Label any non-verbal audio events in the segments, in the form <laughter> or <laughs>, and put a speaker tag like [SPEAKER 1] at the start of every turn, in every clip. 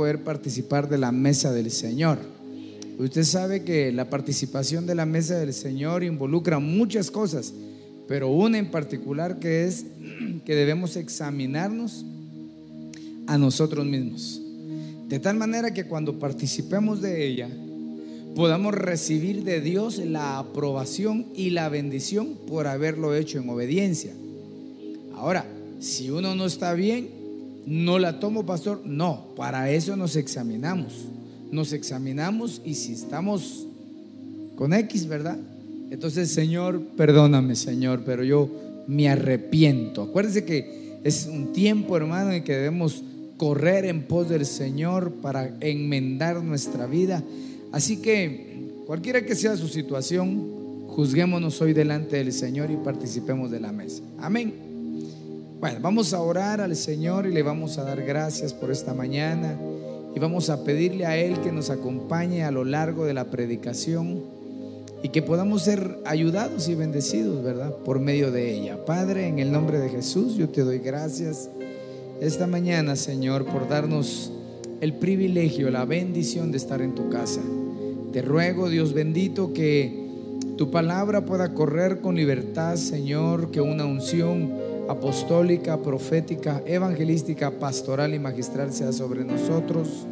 [SPEAKER 1] Poder participar de la mesa del Señor. Usted sabe que la participación de la mesa del Señor involucra muchas cosas, pero una en particular que es <clears throat> que debemos examinarnos a nosotros mismos. De tal manera que cuando participemos de ella, podamos recibir de Dios la aprobación y la bendición por haberlo hecho en obediencia. Ahora, si uno no está bien, no la tomo, pastor. No, para eso nos examinamos. Nos examinamos y si estamos con X, ¿verdad? Entonces, Señor, perdóname, Señor, pero yo me arrepiento. Acuérdense que es un tiempo, hermano, en que debemos correr en pos del Señor para enmendar nuestra vida. Así que, cualquiera que sea su situación, juzguémonos hoy delante del Señor y participemos de la mesa. Amén. Bueno, vamos a orar al Señor y le vamos a dar gracias por esta mañana y vamos a pedirle a Él que nos acompañe a lo largo de la predicación y que podamos ser ayudados y bendecidos, ¿verdad? Por medio de ella. Padre, en el nombre de Jesús, yo te doy gracias esta mañana, Señor, por darnos el privilegio, la bendición de estar en tu casa. Te ruego, Dios bendito, que tu palabra pueda correr con libertad, Señor, que una unción apostólica, profética, evangelística, pastoral y magistral sea sobre nosotros.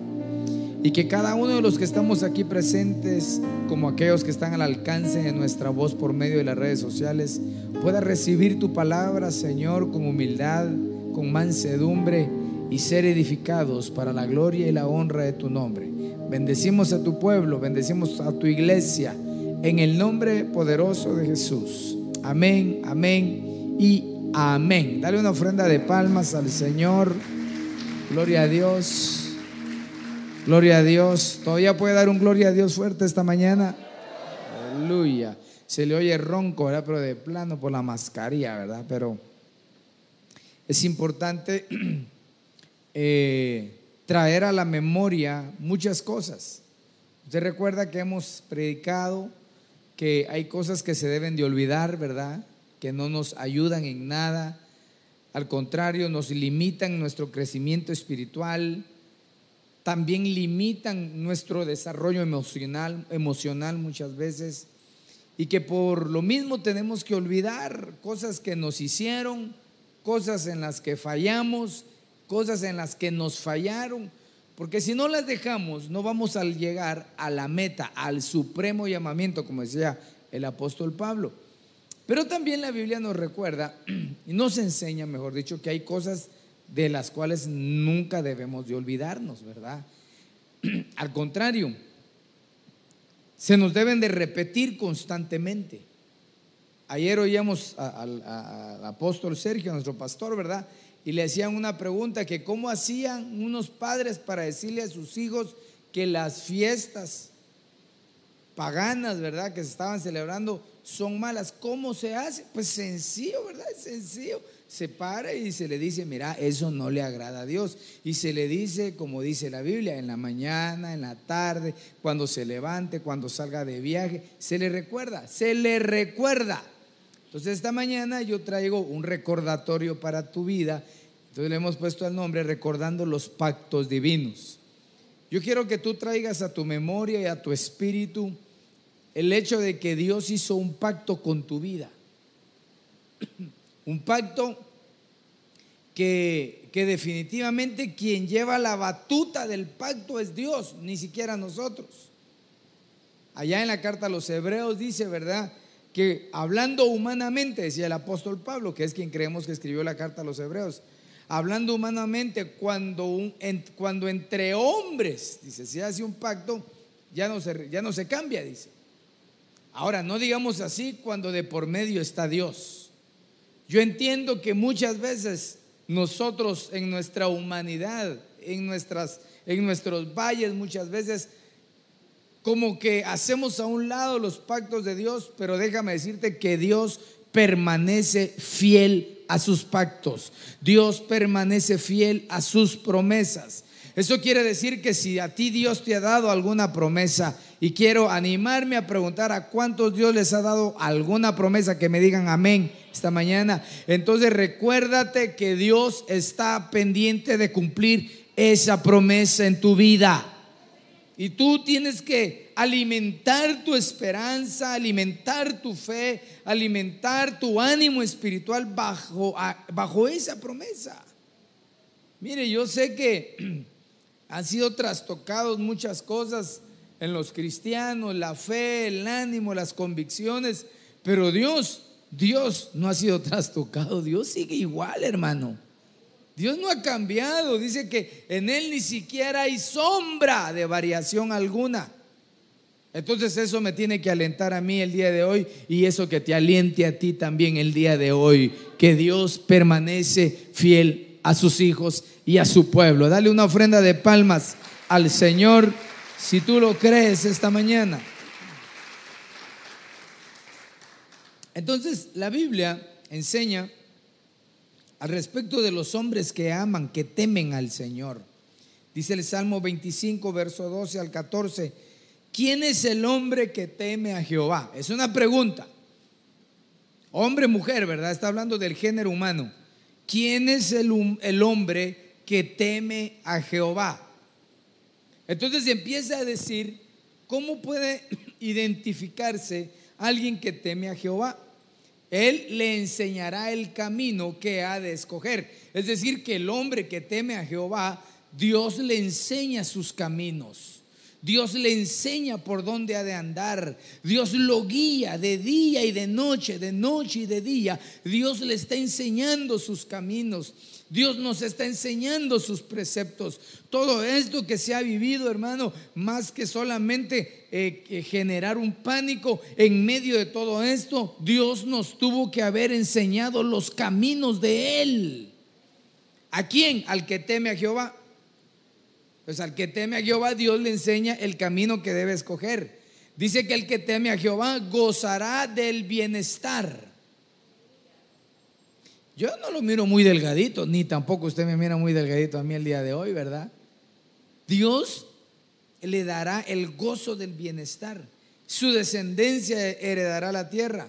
[SPEAKER 1] Y que cada uno de los que estamos aquí presentes, como aquellos que están al alcance de nuestra voz por medio de las redes sociales, pueda recibir tu palabra, Señor, con humildad, con mansedumbre y ser edificados para la gloria y la honra de tu nombre. Bendecimos a tu pueblo, bendecimos a tu iglesia, en el nombre poderoso de Jesús. Amén, amén y Amén. Dale una ofrenda de palmas al Señor. Gloria a Dios. Gloria a Dios. Todavía puede dar un gloria a Dios fuerte esta mañana. Aleluya. Se le oye ronco, ¿verdad? Pero de plano por la mascarilla, ¿verdad? Pero es importante <clears throat> eh, traer a la memoria muchas cosas. Usted recuerda que hemos predicado que hay cosas que se deben de olvidar, ¿verdad? Que no nos ayudan en nada, al contrario, nos limitan nuestro crecimiento espiritual, también limitan nuestro desarrollo emocional, emocional muchas veces, y que por lo mismo tenemos que olvidar cosas que nos hicieron, cosas en las que fallamos, cosas en las que nos fallaron, porque si no las dejamos, no vamos a llegar a la meta, al supremo llamamiento, como decía el apóstol Pablo. Pero también la Biblia nos recuerda <clears throat> y nos enseña, mejor dicho, que hay cosas de las cuales nunca debemos de olvidarnos, ¿verdad? <clears throat> Al contrario, se nos deben de repetir constantemente. Ayer oíamos al apóstol Sergio, nuestro pastor, ¿verdad? Y le hacían una pregunta que cómo hacían unos padres para decirle a sus hijos que las fiestas paganas, ¿verdad? Que se estaban celebrando son malas. ¿Cómo se hace? Pues sencillo, ¿verdad? Sencillo. Se para y se le dice, mira, eso no le agrada a Dios. Y se le dice, como dice la Biblia, en la mañana, en la tarde, cuando se levante, cuando salga de viaje, se le recuerda, se le recuerda. Entonces esta mañana yo traigo un recordatorio para tu vida. Entonces le hemos puesto el nombre recordando los pactos divinos. Yo quiero que tú traigas a tu memoria y a tu espíritu el hecho de que Dios hizo un pacto con tu vida. Un pacto que, definitivamente quien lleva la batuta del pacto es Dios, ni siquiera nosotros. Allá en la carta a los hebreos dice, ¿verdad? Que hablando humanamente, decía el apóstol Pablo, que es quien creemos que escribió la carta a los hebreos, hablando humanamente, cuando, cuando entre hombres, dice, si hace un pacto, se, ya no se cambia, dice. Ahora, no digamos así cuando de por medio está Dios. Yo entiendo que muchas veces nosotros en nuestra humanidad, en, nuestras, en nuestros valles, muchas veces como que hacemos a un lado los pactos de Dios, pero déjame decirte que Dios permanece fiel a sus pactos. Dios permanece fiel a sus promesas. Eso quiere decir que si a ti Dios te ha dado alguna promesa, y quiero animarme a preguntar a cuántos Dios les ha dado alguna promesa que me digan amén esta mañana, entonces recuérdate que Dios está pendiente de cumplir esa promesa en tu vida. Y tú tienes que alimentar tu esperanza, alimentar tu fe, alimentar tu ánimo espiritual bajo, bajo esa promesa. Mire, yo sé que <clears throat> han sido trastocados muchas cosas en los cristianos, la fe, el ánimo, las convicciones, pero Dios, Dios no ha sido <laughs> trastocado, Dios sigue igual, hermano. Dios no ha cambiado, dice que en Él ni siquiera hay sombra de variación alguna. Entonces eso me tiene que alentar a mí el día de hoy y eso que te aliente a ti también el día de hoy, que Dios permanece fiel a sus hijos y a su pueblo. Dale una ofrenda de palmas al Señor si tú lo crees esta mañana. Entonces la Biblia enseña al respecto de los hombres que aman, que temen al Señor. Dice el Salmo 25, verso 12 al 14, ¿quién es el hombre que teme a Jehová? Es una pregunta. Hombre, mujer, ¿verdad? Está hablando del género humano. ¿Quién es el, hombre que teme a Jehová? Entonces empieza a decir, ¿cómo puede <clears throat> identificarse alguien que teme a Jehová? Él le enseñará el camino que ha de escoger. Es decir, que el hombre que teme a Jehová, Dios le enseña sus caminos. Dios le enseña por dónde ha de andar. Dios lo guía de día y de noche, de noche y de día. Dios le está enseñando sus caminos. Dios nos está enseñando sus preceptos. Todo esto que se ha vivido, hermano, más que solamente eh, generar un pánico en medio de todo esto, Dios nos tuvo que haber enseñado los caminos de Él. ¿A quién? Al que teme a Jehová. Pues al que teme a Jehová, Dios le enseña el camino que debe escoger. Dice que el que teme a Jehová gozará del bienestar. Yo no lo miro muy delgadito, ni tampoco usted me mira muy delgadito a mí el día de hoy, ¿verdad? Dios le dará el gozo del bienestar. Su descendencia heredará la tierra.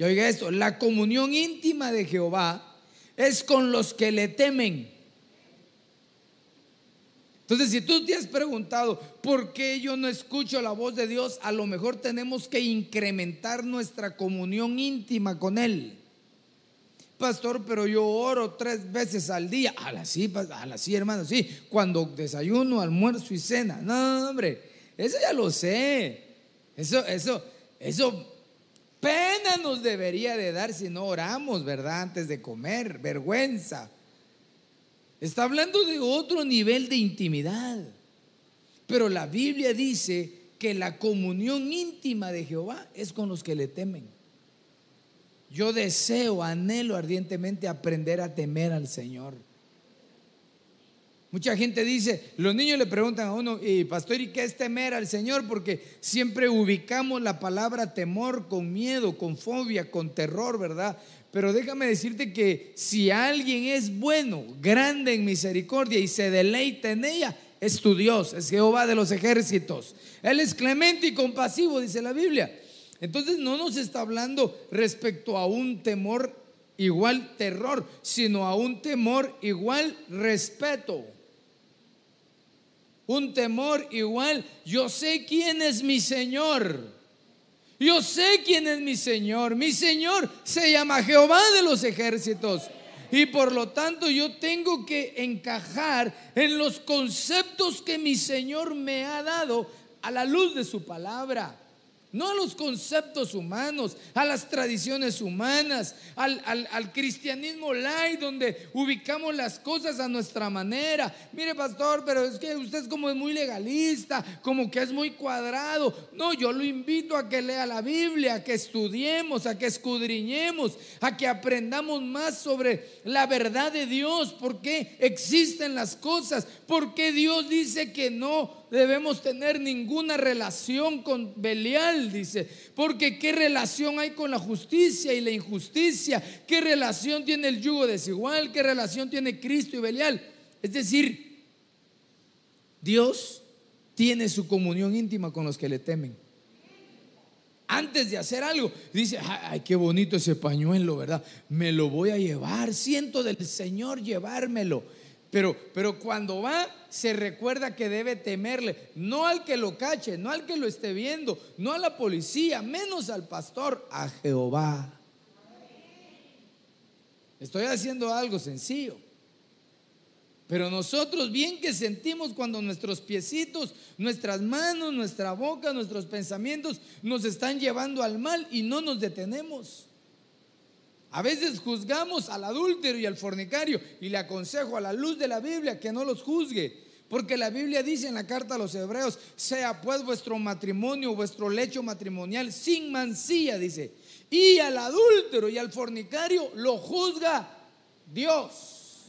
[SPEAKER 1] Y oiga esto, la comunión íntima de Jehová es con los que le temen. Entonces, si tú te has preguntado por qué yo no escucho la voz de Dios, a lo mejor tenemos que incrementar nuestra comunión íntima con Él. Pastor, pero yo oro tres veces al día. A las sí, a las sí, hermano, sí. Cuando desayuno, almuerzo y cena. No, hombre, eso ya lo sé. Eso, eso, eso pena nos debería de dar si no oramos, ¿verdad? Antes de comer, vergüenza. Está hablando de otro nivel de intimidad. Pero la Biblia dice que la comunión íntima de Jehová es con los que le temen. Yo deseo, anhelo ardientemente aprender a temer al Señor. Mucha gente dice, los niños le preguntan a uno, y pastor, ¿y qué es temer al Señor? Porque siempre ubicamos la palabra temor con miedo, con fobia, con terror, ¿verdad? Pero déjame decirte que si alguien es bueno, grande en misericordia y se deleita en ella, es tu Dios, es Jehová de los ejércitos. Él es clemente y compasivo, dice la Biblia. Entonces no nos está hablando respecto a un temor igual terror, sino a un temor igual respeto. Un temor igual, yo sé quién es mi Señor. Yo sé quién es mi Señor. Mi Señor se llama Jehová de los ejércitos. Y por lo tanto yo tengo que encajar en los conceptos que mi Señor me ha dado a la luz de su palabra. No a los conceptos humanos, a las tradiciones humanas, al, al, cristianismo light, donde ubicamos las cosas a nuestra manera. Mire, pastor, pero es que usted es como es muy legalista, como que es muy cuadrado. No, yo lo invito a que lea la Biblia, a que estudiemos, a que escudriñemos, a que aprendamos más sobre la verdad de Dios, por qué existen las cosas, por qué Dios dice que no debemos tener ninguna relación con Belial, dice, porque qué relación hay con la justicia y la injusticia, qué relación tiene el yugo desigual, qué relación tiene Cristo y Belial. Es decir, Dios tiene su comunión íntima con los que le temen. Antes de hacer algo, dice, ay, qué bonito ese pañuelo, ¿verdad? Me lo voy a llevar, siento del Señor llevármelo. Pero, pero cuando va, se recuerda que debe temerle, no al que lo cache, no al que lo esté viendo, no a la policía, menos al pastor, a Jehová. Estoy haciendo algo sencillo. Pero nosotros bien que sentimos cuando nuestros piecitos, nuestras manos, nuestra boca, nuestros pensamientos nos están llevando al mal y no nos detenemos. A veces juzgamos al adúltero y al fornicario y le aconsejo a la luz de la Biblia que no los juzgue. Porque la Biblia dice en la carta a los hebreos, sea pues vuestro matrimonio, vuestro lecho matrimonial sin mancilla, dice. Y al adúltero y al fornicario lo juzga Dios.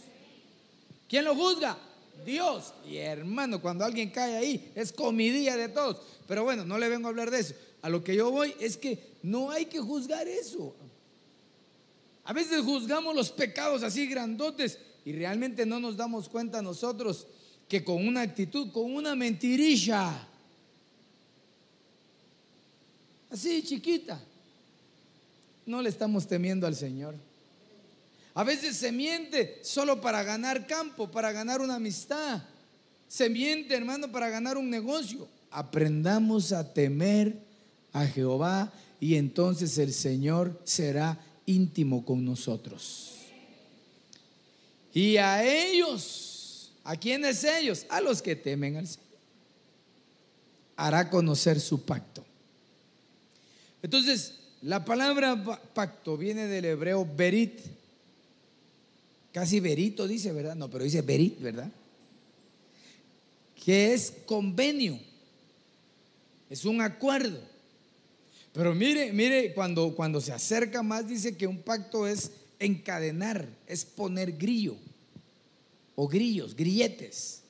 [SPEAKER 1] ¿Quién lo juzga? Dios. Y hermano, cuando alguien cae ahí, es comidilla de todos. Pero bueno, no le vengo a hablar de eso. A lo que yo voy es que no hay que juzgar eso. A veces juzgamos los pecados así grandotes y realmente no nos damos cuenta nosotros que con una actitud, con una mentirilla, así chiquita, no le estamos temiendo al Señor. A veces se miente solo para ganar campo, para ganar una amistad. Se miente, hermano, para ganar un negocio. Aprendamos a temer a Jehová y entonces el Señor será íntimo con nosotros. Y a ellos, ¿a quiénes ellos? A los que temen al Señor. Hará conocer su pacto. Entonces, la palabra pacto viene del hebreo berit. Casi berito dice, ¿verdad? No, pero dice berit, ¿verdad? Que es convenio. Es un acuerdo. Pero mire, mire, cuando, cuando se acerca más dice que un pacto es encadenar, es poner grillo o grillos, grilletes.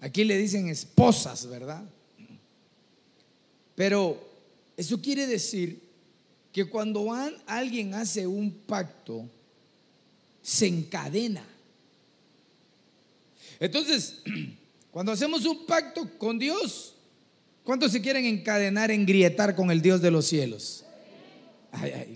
[SPEAKER 1] Aquí le dicen esposas, ¿verdad? Pero eso quiere decir que cuando alguien hace un pacto, se encadena. Entonces, <clears throat> cuando hacemos un pacto con Dios, ¿Cuántos se quieren encadenar, engrietar con el Dios de los cielos?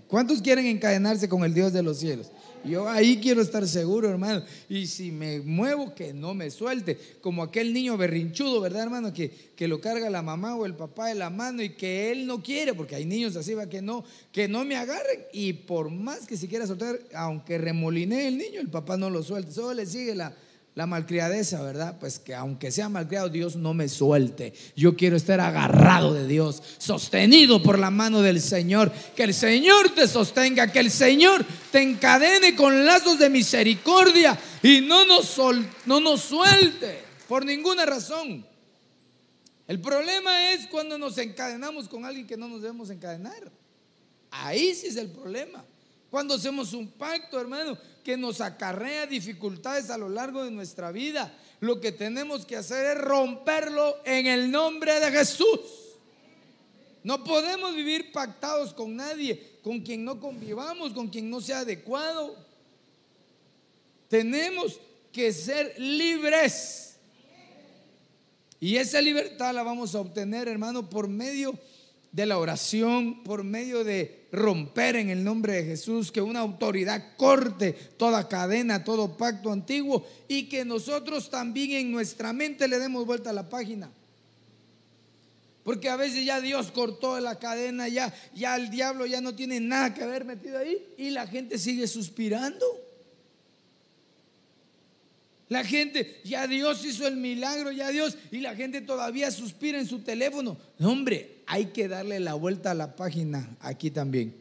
[SPEAKER 1] ¿Cuántos quieren encadenarse con el Dios de los cielos? Yo ahí quiero estar seguro, hermano. Y si me muevo, que no me suelte. Como aquel niño berrinchudo, ¿verdad, hermano? Que, que lo carga la mamá o el papá de la mano y que él no quiere, porque hay niños así, va, que no, que no me agarren. Y por más que se quiera soltar, aunque remoline el niño, el papá no lo suelta. Solo le sigue la, la malcriadeza, ¿verdad? Pues que aunque sea malcriado, Dios no me suelte. Yo quiero estar agarrado de Dios, sostenido por la mano del Señor. Que el Señor te sostenga, que el Señor te encadene con lazos de misericordia y no nos, no nos suelte por ninguna razón. El problema es cuando nos encadenamos con alguien que no nos debemos encadenar. Ahí sí es el problema. Cuando hacemos un pacto, hermano, que nos acarrea dificultades a lo largo de nuestra vida, lo que tenemos que hacer es romperlo en el nombre de Jesús. No podemos vivir pactados con nadie, con quien no convivamos, con quien no sea adecuado. Tenemos que ser libres. Y esa libertad la vamos a obtener, hermano, por medio de la oración, por medio de romper en el nombre de Jesús, que una autoridad corte toda cadena, todo pacto antiguo y que nosotros también en nuestra mente le demos vuelta a la página. Porque a veces ya Dios cortó la cadena, ya, ya el diablo ya no tiene nada que haber metido ahí y la gente sigue suspirando. La gente, ya Dios hizo el milagro, ya Dios, y la gente todavía suspira en su teléfono. hombre, hay que darle la vuelta a la página aquí también.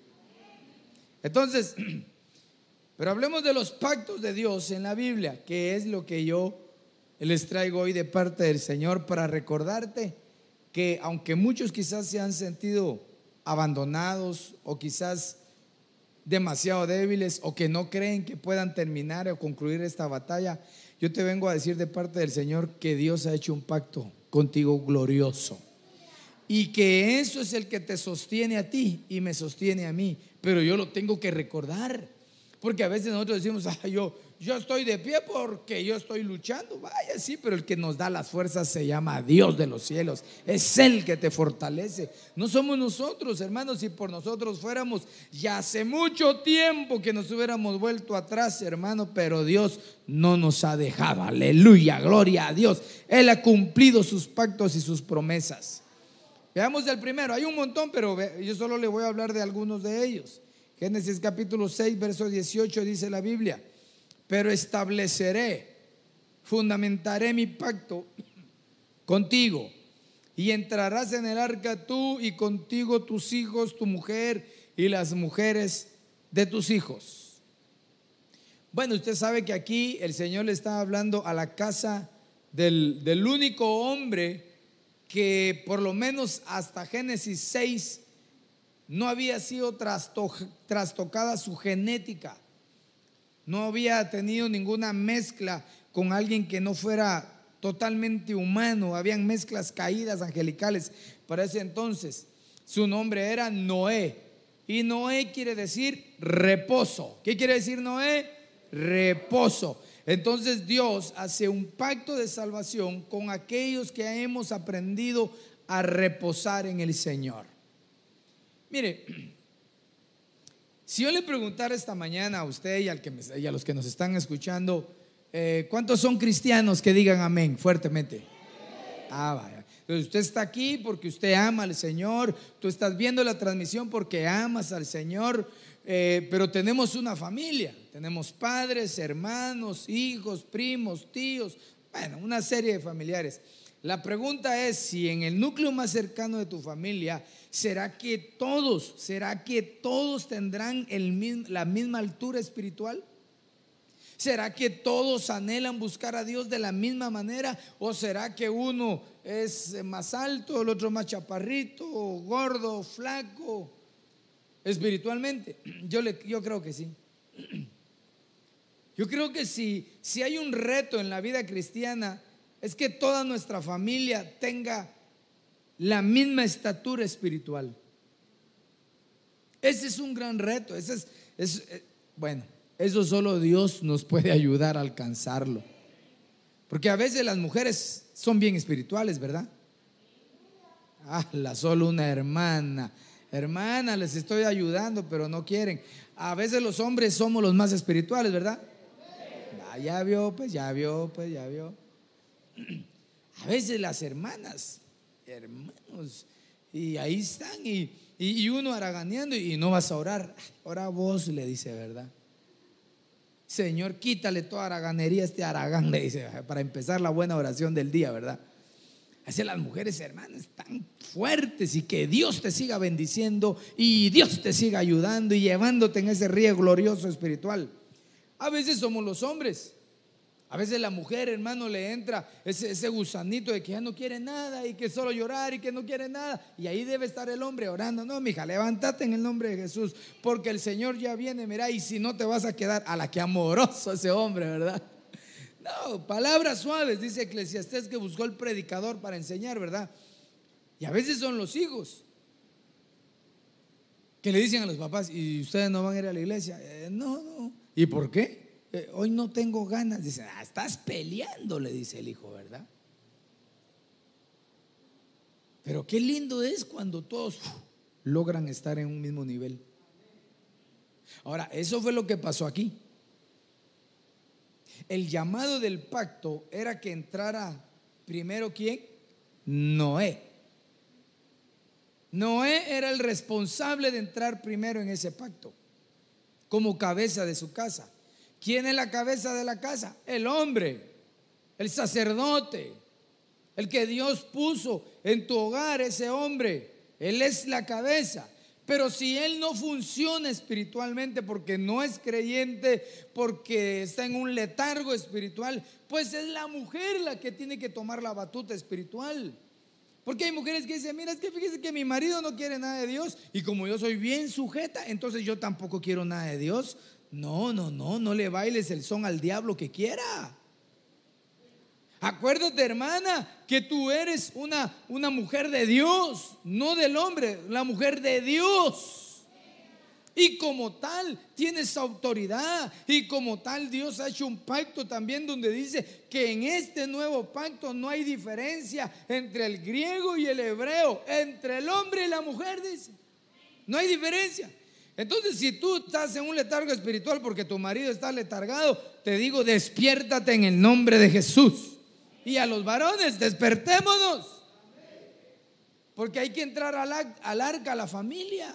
[SPEAKER 1] Entonces, <clears throat> pero hablemos de los pactos de Dios en la Biblia, que es lo que yo les traigo hoy de parte del Señor para recordarte que aunque muchos quizás se han sentido abandonados o quizás demasiado débiles o que no creen que puedan terminar o concluir esta batalla, yo te vengo a decir de parte del Señor que Dios ha hecho un pacto contigo glorioso. Y que eso es el que te sostiene a ti y me sostiene a mí. Pero yo lo tengo que recordar. Porque a veces nosotros decimos, ah, yo, yo estoy de pie porque yo estoy luchando. Vaya, sí, pero el que nos da las fuerzas se llama Dios de los cielos. Es Él que te fortalece. No somos nosotros, hermanos. Si por nosotros fuéramos, ya hace mucho tiempo que nos hubiéramos vuelto atrás, hermano. Pero Dios no nos ha dejado. Aleluya, gloria a Dios. Él ha cumplido sus pactos y sus promesas. Veamos el primero. Hay un montón, pero yo solo le voy a hablar de algunos de ellos. Génesis capítulo 6, verso 18 dice la Biblia pero estableceré, fundamentaré mi pacto contigo y entrarás en el arca tú y contigo tus hijos, tu mujer y las mujeres de tus hijos. Bueno, usted sabe que aquí el Señor le está hablando a la casa del, del único hombre que por lo menos hasta Génesis 6 no había sido trastocada su genética. No había tenido ninguna mezcla con alguien que no fuera totalmente humano. Habían mezclas caídas angelicales para ese entonces. Su nombre era Noé. Y Noé quiere decir reposo. ¿Qué quiere decir Noé? Reposo. Entonces Dios hace un pacto de salvación con aquellos que hemos aprendido a reposar en el Señor. Mire, si yo le preguntara esta mañana a usted y, a los que nos están escuchando, eh, ¿cuántos son cristianos que digan amén fuertemente? Ah, vaya. Entonces usted está aquí porque usted ama al Señor, tú estás viendo la transmisión porque amas al Señor, eh, pero tenemos una familia, tenemos padres, hermanos, hijos, primos, tíos, bueno, una serie de familiares. La pregunta es si en el núcleo más cercano de tu familia, ¿será que todos, será que todos tendrán la misma altura espiritual? ¿Será que todos anhelan buscar a Dios de la misma manera? ¿O será que uno es más alto, el otro más chaparrito, gordo, flaco, espiritualmente? <clears throat> Yo, le, yo creo que sí. <clears throat> Yo creo que si hay un reto en la vida cristiana, es que toda nuestra familia tenga la misma estatura espiritual. Ese es un gran reto. Ese es, eh, bueno, eso solo Dios nos puede ayudar a alcanzarlo. Porque a veces las mujeres son bien espirituales, ¿verdad? Ah, la solo una hermana. Hermana, les estoy ayudando, pero no quieren. A veces los hombres somos los más espirituales, ¿verdad? Ah, ya vio, pues ya vio, pues ya vio. <clears throat> A veces las hermanas, hermanos, y ahí están, y, y uno haraganeando, y no vas a orar. Ora vos, le dice, ¿verdad? Señor, quítale toda haraganería a este aragán, le dice, para empezar la buena oración del día, ¿verdad? Así las mujeres hermanas tan fuertes y que Dios te siga bendiciendo y Dios te siga ayudando y llevándote en ese río glorioso espiritual. A veces somos los hombres a veces la mujer, hermano, le entra ese, gusanito de que ya no quiere nada y que solo llorar y que no quiere nada. Y ahí debe estar el hombre orando. No, mija, levántate en el nombre de Jesús, porque el Señor ya viene, mira, y si no te vas a quedar a la que amoroso ese hombre, ¿verdad? No, palabras suaves, dice Eclesiastés que buscó el predicador para enseñar, ¿verdad? Y a veces son los hijos que le dicen a los papás, ¿y ustedes no van a ir a la iglesia? Eh, no, no. ¿Y por qué? Eh, hoy no tengo ganas. Dice, ah, estás peleando, le dice el hijo, ¿verdad? Pero qué lindo es cuando todos logran estar en un mismo nivel. Ahora, eso fue lo que pasó aquí. El llamado del pacto era que entrara primero quién? Noé. Noé era el responsable de entrar primero en ese pacto, como cabeza de su casa. ¿Quién es la cabeza de la casa? El hombre. el sacerdote, el que Dios puso en tu hogar, ese hombre. Él es la cabeza. Pero si él no funciona espiritualmente porque no es creyente, porque está en un letargo espiritual, pues es la mujer la que tiene que tomar la batuta espiritual. Porque hay mujeres que dicen, mira, es que fíjese que mi marido no quiere nada de Dios y como yo soy bien sujeta, entonces yo tampoco quiero nada de Dios. No, no, no, no le bailes el son al diablo que quiera. Acuérdate, hermana, que tú eres una, una mujer de Dios, no del hombre, la mujer de Dios. Y como tal, tienes autoridad. Y como tal, Dios ha hecho un pacto también donde dice que en este nuevo pacto no hay diferencia entre el griego y el hebreo, entre el hombre y la mujer, dice. No hay diferencia. Entonces, si tú estás en un letargo espiritual porque tu marido está letargado, te digo, despiértate en el nombre de Jesús. Y a los varones, despertémonos. Porque hay que entrar al, arca, a la familia.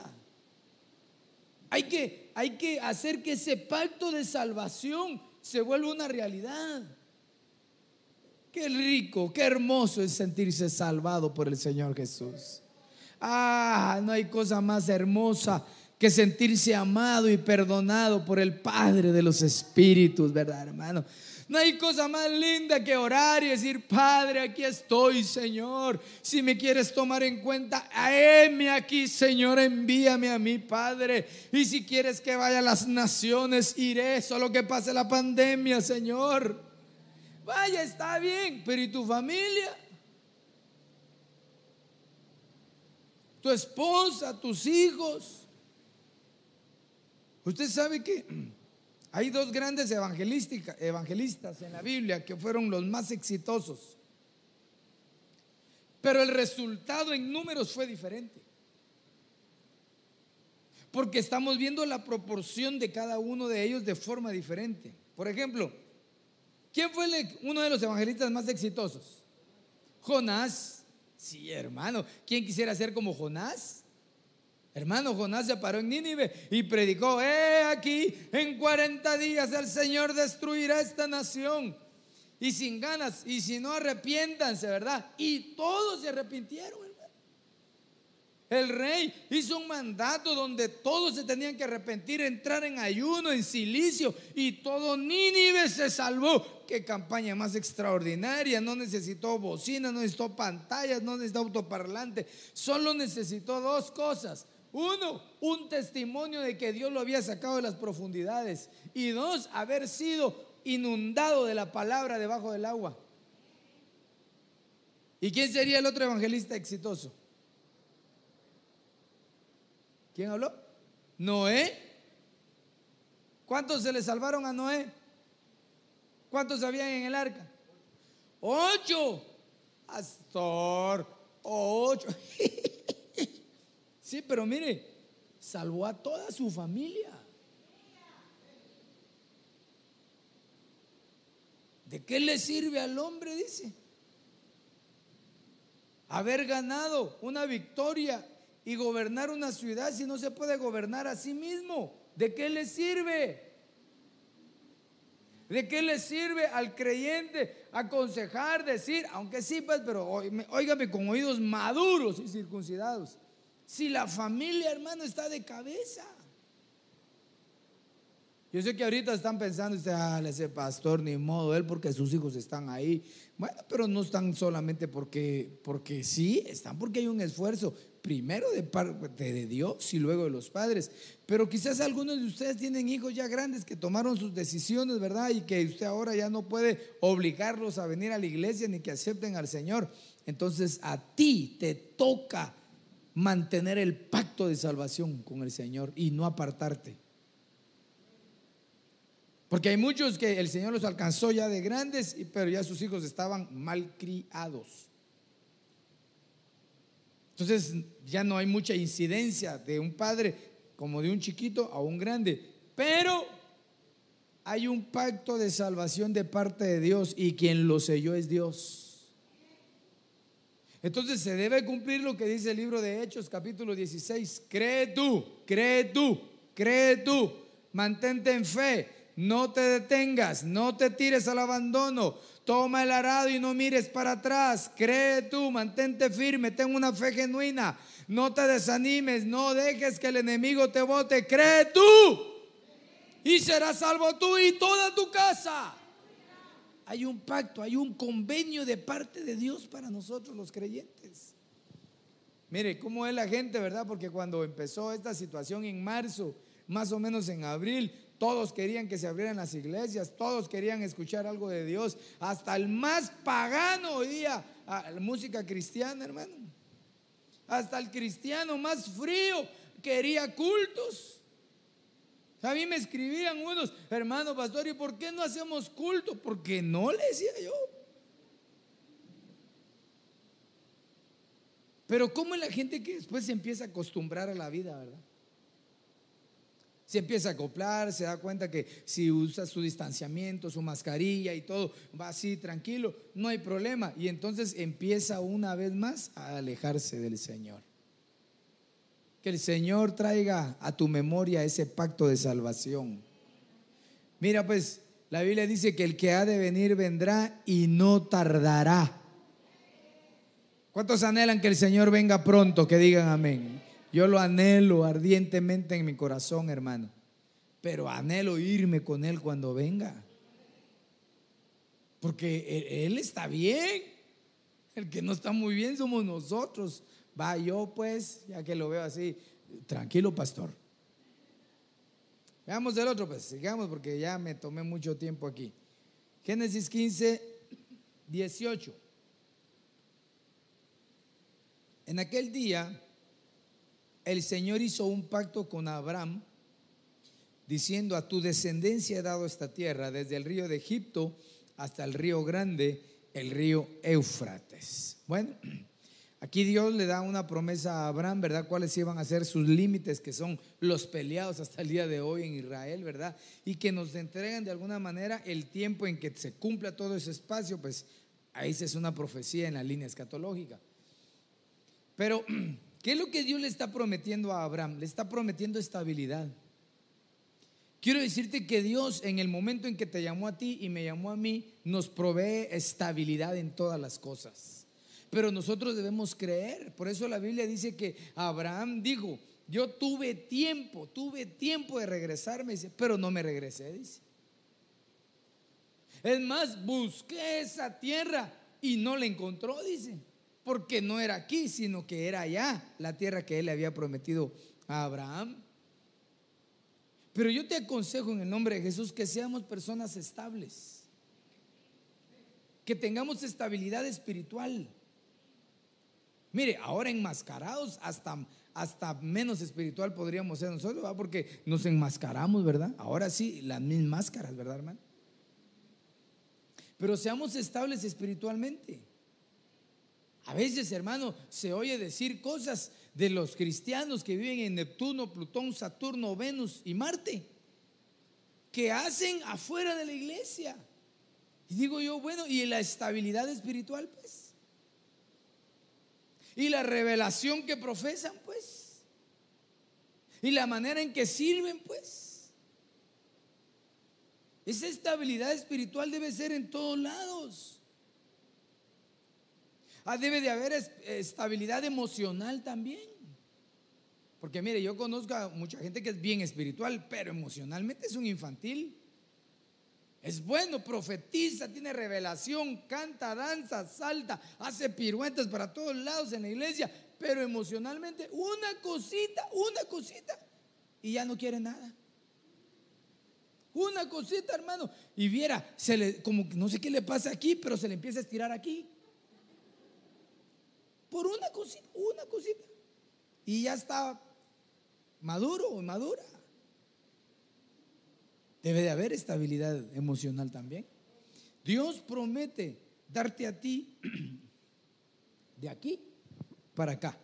[SPEAKER 1] Hay que, hay que hacer que ese pacto de salvación se vuelva una realidad. Qué rico, qué hermoso es sentirse salvado por el Señor Jesús. Ah, no hay cosa más hermosa que sentirse amado y perdonado por el Padre de los Espíritus, ¿verdad, hermano? No hay cosa más linda que orar y decir, Padre, aquí estoy, Señor. Si me quieres tomar en cuenta, heme aquí, Señor, envíame a mí, Padre. Y si quieres que vaya a las naciones, iré, solo que pase la pandemia, Señor. Vaya, está bien, pero ¿y tu familia? Tu esposa, tus hijos. Usted sabe que hay dos grandes evangelistas en la Biblia que fueron los más exitosos. Pero el resultado en números fue diferente. Porque estamos viendo la proporción de cada uno de ellos de forma diferente. Por ejemplo, ¿quién fue uno de los evangelistas más exitosos? Jonás. Sí, hermano. ¿Quién quisiera ser como Jonás? Hermano, Jonás se paró en Nínive y predicó, he aquí, en 40 días el Señor destruirá esta nación. Y sin ganas, y si no arrepiéntanse, ¿verdad? Y todos se arrepintieron. El rey hizo un mandato donde todos se tenían que arrepentir, entrar en ayuno, en silicio, y todo Nínive se salvó. Qué campaña más extraordinaria. No necesitó bocina, no necesitó pantallas, no necesitó autoparlante. Solo necesitó dos cosas uno, un testimonio de que Dios lo había sacado de las profundidades. Y dos, haber sido inundado de la palabra debajo del agua. ¿Y quién sería el otro evangelista exitoso? ¿Quién habló? Noé. ¿Cuántos se le salvaron a Noé? ¿Cuántos habían en el arca? Ocho. Pastor, ocho. <laughs> Sí, pero mire, salvó a toda su familia. ¿De qué le sirve al hombre, dice? Haber ganado una victoria y gobernar una ciudad si no se puede gobernar a sí mismo. ¿De qué le sirve? ¿De qué le sirve al creyente aconsejar, decir, aunque sí, pues, pero óigame con oídos maduros y circuncidados? Si la familia, hermano, está de cabeza. Yo sé que ahorita están pensando, usted, ah, ese pastor, ni modo, él porque sus hijos están ahí. Bueno, pero no están solamente porque, porque sí, están porque hay un esfuerzo, primero de parte de Dios y luego de los padres. Pero quizás algunos de ustedes tienen hijos ya grandes que tomaron sus decisiones, ¿verdad? Y que usted ahora ya no puede obligarlos a venir a la iglesia ni que acepten al Señor. Entonces a ti te toca mantener el pacto de salvación con el Señor y no apartarte. Porque hay muchos que el Señor los alcanzó ya de grandes, pero ya sus hijos estaban mal criados. Entonces ya no hay mucha incidencia de un padre como de un chiquito a un grande. Pero hay un pacto de salvación de parte de Dios y quien lo selló es Dios. Entonces se debe cumplir lo que dice el libro de Hechos capítulo 16. Cree tú, cree tú, cree tú, mantente en fe, no te detengas, no te tires al abandono. Toma el arado y no mires para atrás. Cree tú, mantente firme, ten una fe genuina. No te desanimes, no dejes que el enemigo te vote. Cree tú. Y serás salvo tú y toda tu casa. Hay un pacto, hay un convenio de parte de Dios para nosotros los creyentes. Mire, cómo es la gente, ¿verdad? Porque cuando empezó esta situación en marzo, más o menos en abril, todos querían que se abrieran las iglesias, todos querían escuchar algo de Dios. Hasta el más pagano oía música cristiana, hermano. Hasta el cristiano más frío quería cultos. A mí me escribían unos, hermano pastor, ¿y por qué no hacemos culto? Porque no le decía yo. Pero ¿cómo es la gente que después se empieza a acostumbrar a la vida, verdad? Se empieza a acoplar, se da cuenta que si usa su distanciamiento, su mascarilla y todo, va así tranquilo, no hay problema. Y entonces empieza una vez más a alejarse del Señor. Que el Señor traiga a tu memoria ese pacto de salvación. Mira pues, la Biblia dice que el que ha de venir vendrá y no tardará. ¿Cuántos anhelan que el Señor venga pronto? Que digan amén. Yo lo anhelo ardientemente en mi corazón, hermano. Pero anhelo irme con Él cuando venga. Porque Él está bien. El que no está muy bien somos nosotros. Va yo pues, ya que lo veo así, tranquilo pastor. Veamos el otro pues, sigamos porque ya me tomé mucho tiempo aquí. Génesis 15, 18. En aquel día el Señor hizo un pacto con Abraham, diciendo, a tu descendencia he dado esta tierra, desde el río de Egipto hasta el río grande, el río Éufrates. Bueno, aquí Dios le da una promesa a Abraham, ¿verdad? ¿Cuáles iban a ser sus límites, que son los peleados hasta el día de hoy en Israel, ¿verdad? Y que nos entregan de alguna manera el tiempo en que se cumpla todo ese espacio, pues ahí es una profecía en la línea escatológica. Pero <clears throat> ¿Qué es lo que Dios le está prometiendo a Abraham? Le está prometiendo estabilidad. Quiero decirte que Dios en el momento en que te llamó a ti y me llamó a mí, nos provee estabilidad en todas las cosas. Pero nosotros debemos creer. Por eso la Biblia dice que Abraham dijo, yo tuve tiempo, tuve tiempo de regresarme, pero no me regresé, dice. Es más, busqué esa tierra y no la encontró, dice porque no era aquí, sino que era allá la tierra que él le había prometido a Abraham. Pero yo te aconsejo en el nombre de Jesús que seamos personas estables, que tengamos estabilidad espiritual. Mire, ahora enmascarados, hasta, hasta menos espiritual podríamos ser nosotros, porque nos enmascaramos, ¿verdad? Ahora sí, las mismas máscaras, ¿verdad, hermano? Pero seamos estables espiritualmente. A veces, hermano, se oye decir cosas de los cristianos que viven en Neptuno, Plutón, Saturno, Venus y Marte, que hacen afuera de la iglesia. Y digo yo, bueno, ¿y la estabilidad espiritual, pues? ¿Y la revelación que profesan, pues? ¿Y la manera en que sirven, pues? Esa estabilidad espiritual debe ser en todos lados. Ah, debe de haber estabilidad emocional también. Porque mire, yo conozco a mucha gente que es bien espiritual, pero emocionalmente es un infantil. Es bueno, profetiza, tiene revelación, canta, danza, salta, hace piruetas para todos lados en la iglesia, pero emocionalmente una cosita, una cosita, y ya no quiere nada. Una cosita, hermano. Y viera, se le, como no sé qué le pasa aquí, pero se le empieza a estirar aquí. Por una cosita, una cosita. Y ya está maduro o madura. Debe de haber estabilidad emocional también. Dios promete darte a ti <clears throat> de aquí para acá.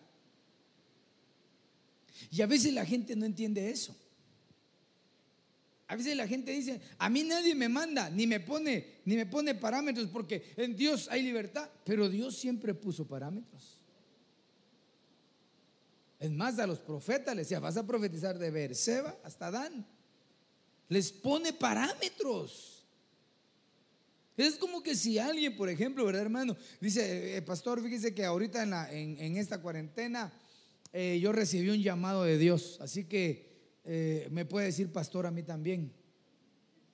[SPEAKER 1] Y a veces la gente no entiende eso. A veces la gente dice, a mí nadie me manda, ni me pone, ni me pone parámetros, porque en Dios hay libertad, pero Dios siempre puso parámetros. Es más, a los profetas les decía, vas a profetizar de Berseba hasta Dan. Les pone parámetros. Es como que si alguien, por ejemplo, ¿verdad, hermano? Dice, eh, pastor, fíjese que ahorita en, en, esta cuarentena eh, yo recibí un llamado de Dios, así que eh, me puede decir pastor a mí también.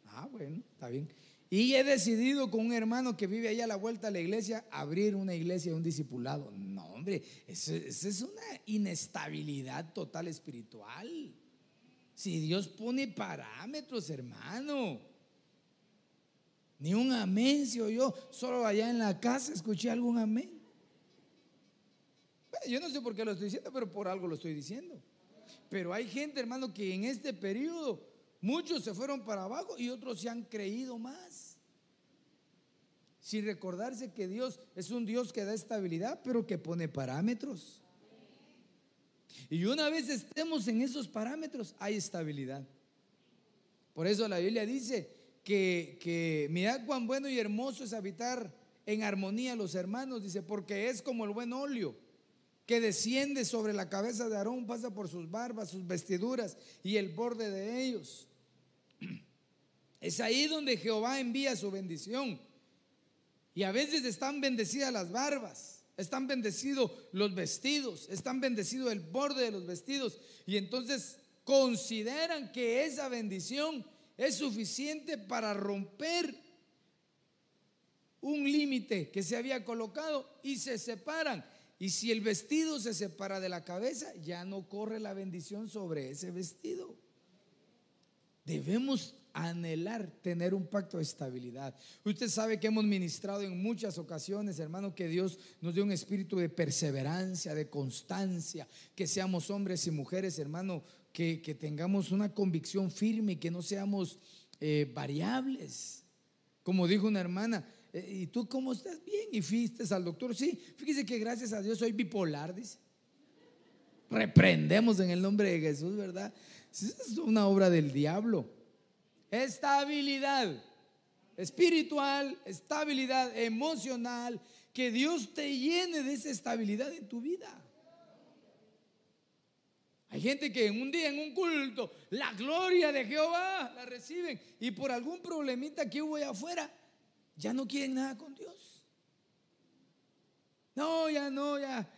[SPEAKER 1] Ah, bueno, está bien. Y he decidido con un hermano que vive ahí a la vuelta a la iglesia abrir una iglesia, un discipulado. No, hombre, eso, es una inestabilidad total espiritual. Si Dios pone parámetros, hermano. Ni un amén si yo solo allá en la casa escuché algún amén. Yo no sé por qué lo estoy diciendo, pero por algo lo estoy diciendo. Pero hay gente, hermano, que en este periodo Muchos se fueron para abajo y otros se han creído más. Sin recordarse que Dios es un Dios que da estabilidad, pero que pone parámetros. Y una vez estemos en esos parámetros, hay estabilidad. Por eso la Biblia dice que, que mirad cuán bueno y hermoso es habitar en armonía los hermanos, dice, porque es como el buen óleo que desciende sobre la cabeza de Aarón, pasa por sus barbas, sus vestiduras y el borde de ellos. Es ahí donde Jehová envía su bendición. Y a veces están bendecidas las barbas, están bendecidos los vestidos, están bendecidos el borde de los vestidos. Y entonces consideran que esa bendición es suficiente para romper un límite que se había colocado y se separan. Y si el vestido se separa de la cabeza, ya no corre la bendición sobre ese vestido. Debemos anhelar tener un pacto de estabilidad. Usted sabe que hemos ministrado en muchas ocasiones, hermano, que Dios nos dé un espíritu de perseverancia, de constancia, que seamos hombres y mujeres, hermano, que, tengamos una convicción firme y que no seamos eh, variables. Como dijo una hermana, eh, ¿y tú cómo estás? Bien, y fuiste al doctor. Sí, fíjese que gracias a Dios soy bipolar, dice. Reprendemos en el nombre de Jesús, ¿verdad? Es una obra del diablo. Estabilidad espiritual, estabilidad emocional, que Dios te llene de esa estabilidad en tu vida. Hay gente que en un día, en un culto, la gloria de Jehová la reciben y por algún problemita que hubo allá afuera, ya no quieren nada con Dios. No, ya no, ya.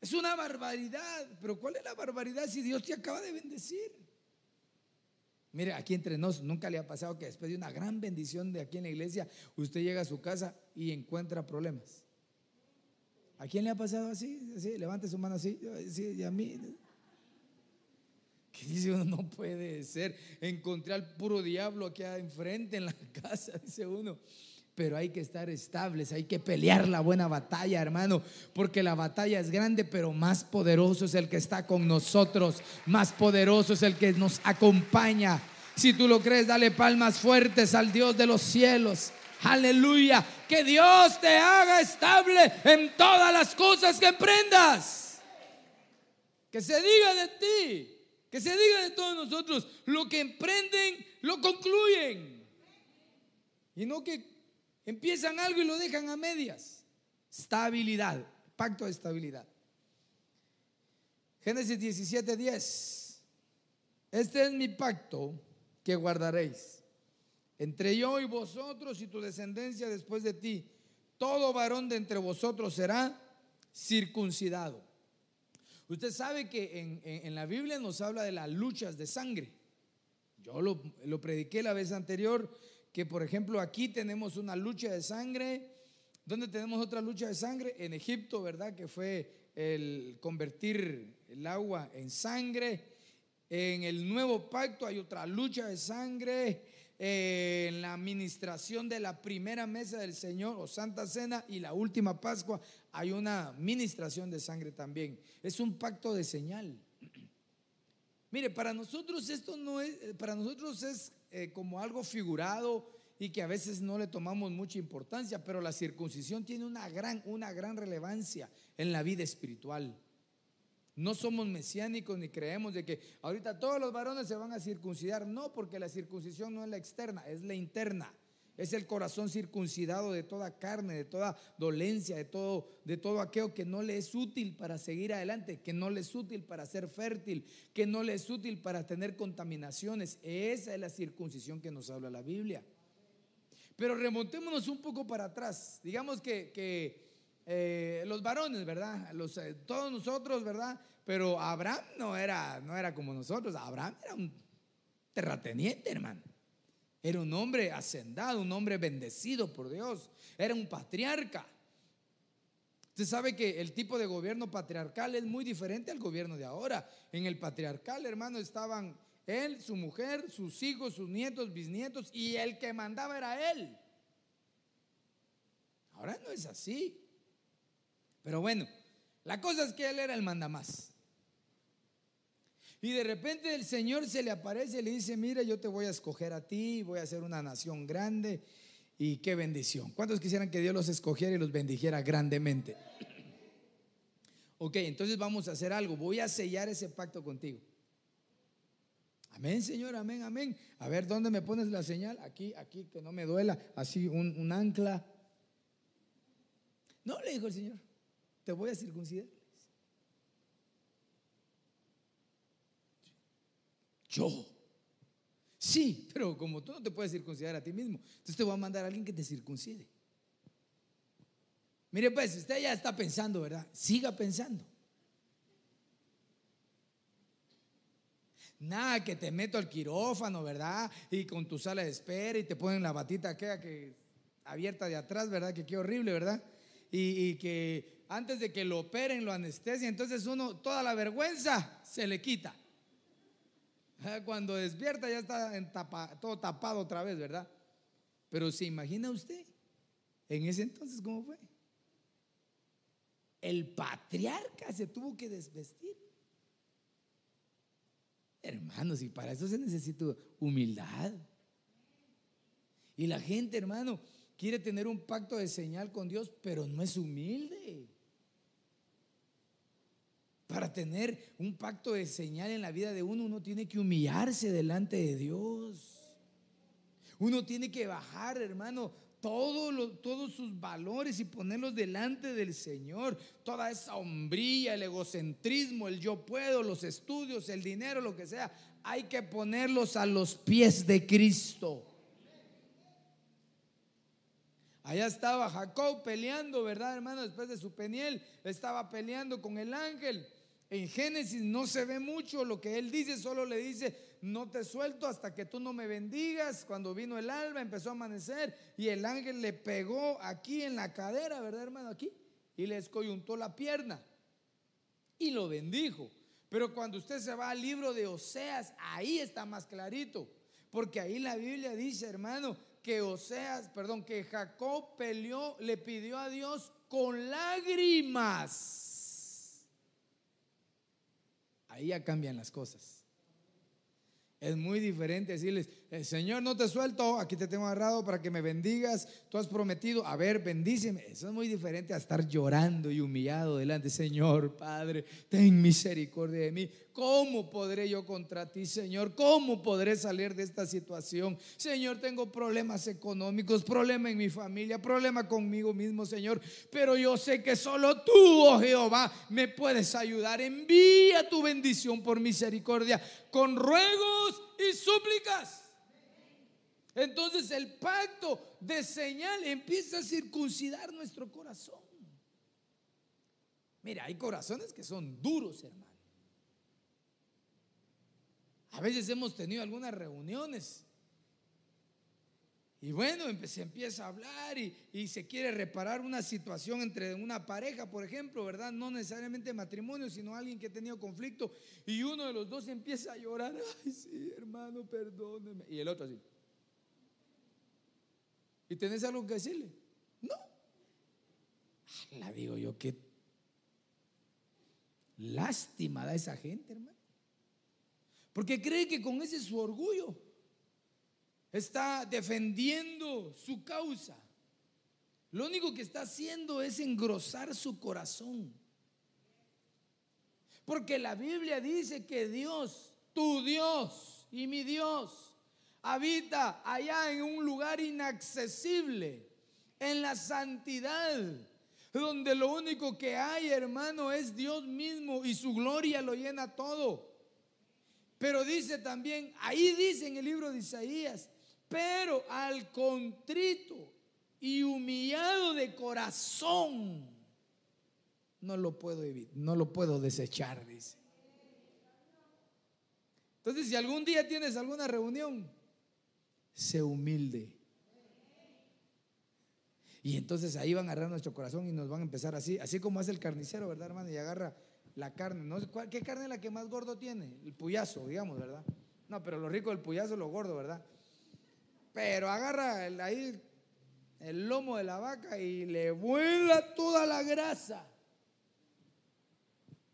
[SPEAKER 1] Es una barbaridad. Pero ¿cuál es la barbaridad si Dios te acaba de bendecir? Mire, aquí entre nos, nunca le ha pasado que después de una gran bendición de aquí en la iglesia, usted llega a su casa y encuentra problemas. ¿A quién le ha pasado así? levante su mano así. Sí, y a mí. Que dice uno, no puede ser. Encontré al puro diablo aquí enfrente en la <laughs> casa, dice uno pero hay que estar estables, hay que pelear la buena batalla, hermano, porque la batalla es grande, pero más poderoso es el que está con nosotros, más poderoso es el que nos acompaña. Si tú lo crees, dale palmas fuertes al Dios de los cielos. Aleluya, que Dios te haga estable en todas las cosas que emprendas. Que se diga de ti, que se diga de todos nosotros, lo que emprenden, lo concluyen. Y no que Empiezan algo y lo dejan a medias. Estabilidad, pacto de estabilidad. Génesis 17, 10. Este es mi pacto que guardaréis entre yo y vosotros y tu descendencia después de ti. Todo varón de entre vosotros será circuncidado. Usted sabe que en, la Biblia nos habla de las luchas de sangre. Yo lo, lo prediqué la vez anterior que por ejemplo aquí tenemos una lucha de sangre. ¿Dónde tenemos otra lucha de sangre? En Egipto, ¿verdad? Que fue el convertir el agua en sangre. En el nuevo pacto hay otra lucha de sangre. en la administración de la primera mesa del Señor o Santa Cena y la última Pascua hay una administración de sangre también. Es un pacto de señal. <clears throat> Mire, para nosotros esto no es, para nosotros es eh, como algo figurado y que a veces no le tomamos mucha importancia, pero la circuncisión tiene una gran, una gran relevancia en la vida espiritual. No somos mesiánicos ni creemos de que ahorita todos los varones se van a circuncidar. No, porque la circuncisión no es la externa, es la interna. Es el corazón circuncidado de toda carne, de toda dolencia, de todo, de todo aquello que no le es útil para seguir adelante, que no le es útil para ser fértil, que no le es útil para tener contaminaciones. Esa es la circuncisión que nos habla la Biblia. Pero remontémonos un poco para atrás. Digamos que, eh, los varones, ¿verdad? Eh, todos nosotros, ¿verdad? Pero Abraham no era, no era como nosotros. Abraham era un terrateniente, hermano. Era un hombre hacendado, un hombre bendecido por Dios. Era un patriarca. Usted sabe que el tipo de gobierno patriarcal es muy diferente al gobierno de ahora. En el patriarcal, hermano, estaban él, su mujer, sus hijos, sus nietos, bisnietos, y el que mandaba era él. Ahora no es así. Pero bueno, la cosa es que él era el mandamás. Y de repente el Señor se le aparece y le dice, mira, yo te voy a escoger a ti, voy a hacer una nación grande. Y qué bendición. ¿Cuántos quisieran que Dios los escogiera y los bendijera grandemente? Ok, entonces vamos a hacer algo. Voy a sellar ese pacto contigo. Amén, Señor, amén, amén. A ver, ¿dónde me pones la señal? Aquí, aquí, que no me duela. Así, un, un ancla. No, le dijo el Señor, te voy a circuncidar. Yo. Sí, pero como tú no te puedes circuncidar a ti mismo, entonces te voy a mandar a alguien que te circuncide. Mire, pues, usted ya está pensando, ¿verdad? Siga pensando. Nada que te meto al quirófano, ¿verdad? Y con tu sala de espera y te ponen la batita aquella que abierta de atrás, ¿verdad? Que qué horrible, ¿verdad? Y, y, que antes de que lo operen, lo anestesia, entonces uno, toda la vergüenza se le quita. <laughs> Cuando despierta ya está todo tapado otra vez, ¿verdad? Pero se imagina usted, en ese entonces, ¿cómo fue? El patriarca se tuvo que desvestir. Hermanos, y para eso se necesita humildad. Y la gente, hermano, quiere tener un pacto de señal con Dios, pero no es humilde. Para tener un pacto de señal en la vida de uno, uno tiene que humillarse delante de Dios. Uno tiene que bajar, hermano, todos sus valores y ponerlos delante del Señor. Toda esa hombría, el egocentrismo, el yo puedo, los estudios, el dinero, lo que sea, hay que ponerlos a los pies de Cristo. Allá estaba Jacob peleando, ¿verdad, hermano? Después de su peniel, estaba peleando con el ángel. En Génesis no se ve mucho lo que él dice, solo le dice, no te suelto hasta que tú no me bendigas. Cuando vino el alba, empezó a amanecer y el ángel le pegó aquí en la cadera, ¿verdad hermano? Aquí. Y le escoyuntó la pierna y lo bendijo. Pero cuando usted se va al libro de Oseas, ahí está más clarito. Porque ahí la Biblia dice, hermano, que Oseas, perdón, que Jacob peleó, le pidió a Dios con lágrimas Ahí ya cambian las cosas. Es muy diferente decirles, el Señor no te suelto, aquí te tengo agarrado para que me bendigas, tú has prometido, a ver, bendíceme. Eso es muy diferente a estar llorando y humillado delante, Señor, Padre, ten misericordia de mí. ¿Cómo podré yo contra ti, Señor? ¿Cómo podré salir de esta situación? Señor, tengo problemas económicos, problema en mi familia, problema conmigo mismo, Señor, pero yo sé que solo tú, oh Jehová, me puedes ayudar. Envía tu bendición por misericordia con ruegos y súplicas. Entonces el pacto de señal empieza a circuncidar nuestro corazón. Mira, hay corazones que son duros, hermano. A veces hemos tenido algunas reuniones y bueno, se empieza a hablar y, se quiere reparar una situación entre una pareja, por ejemplo, ¿verdad? No necesariamente matrimonio, sino alguien que ha tenido conflicto. Y uno de los dos empieza a llorar. <laughs> Ay, sí, hermano, perdóneme. Y el otro así. ¿Y tenés algo que decirle? No. La digo yo, qué lástima da esa gente, hermano. Porque cree que con ese su orgullo está defendiendo su causa. Lo único que está haciendo es engrosar su corazón. Porque la Biblia dice que Dios, tu Dios y mi Dios, habita allá en un lugar inaccesible, en la santidad, donde lo único que hay, hermano, es Dios mismo y su gloria lo llena todo. Pero dice también, ahí dice en el libro de Isaías, Pero al contrito y humillado de corazón, no lo puedo evitar, no lo puedo desechar, dice. Entonces, si algún día tienes alguna reunión, sé humilde. Y entonces ahí van a agarrar nuestro corazón y nos van a empezar así, así como hace el carnicero, ¿verdad, hermano? Y agarra la carne. ¿no? ¿Qué carne es la que más gordo tiene? El puyazo, digamos, ¿verdad? No, pero lo rico del puyazo lo gordo, ¿verdad? Pero agarra ahí el lomo de la vaca y le vuela toda la grasa.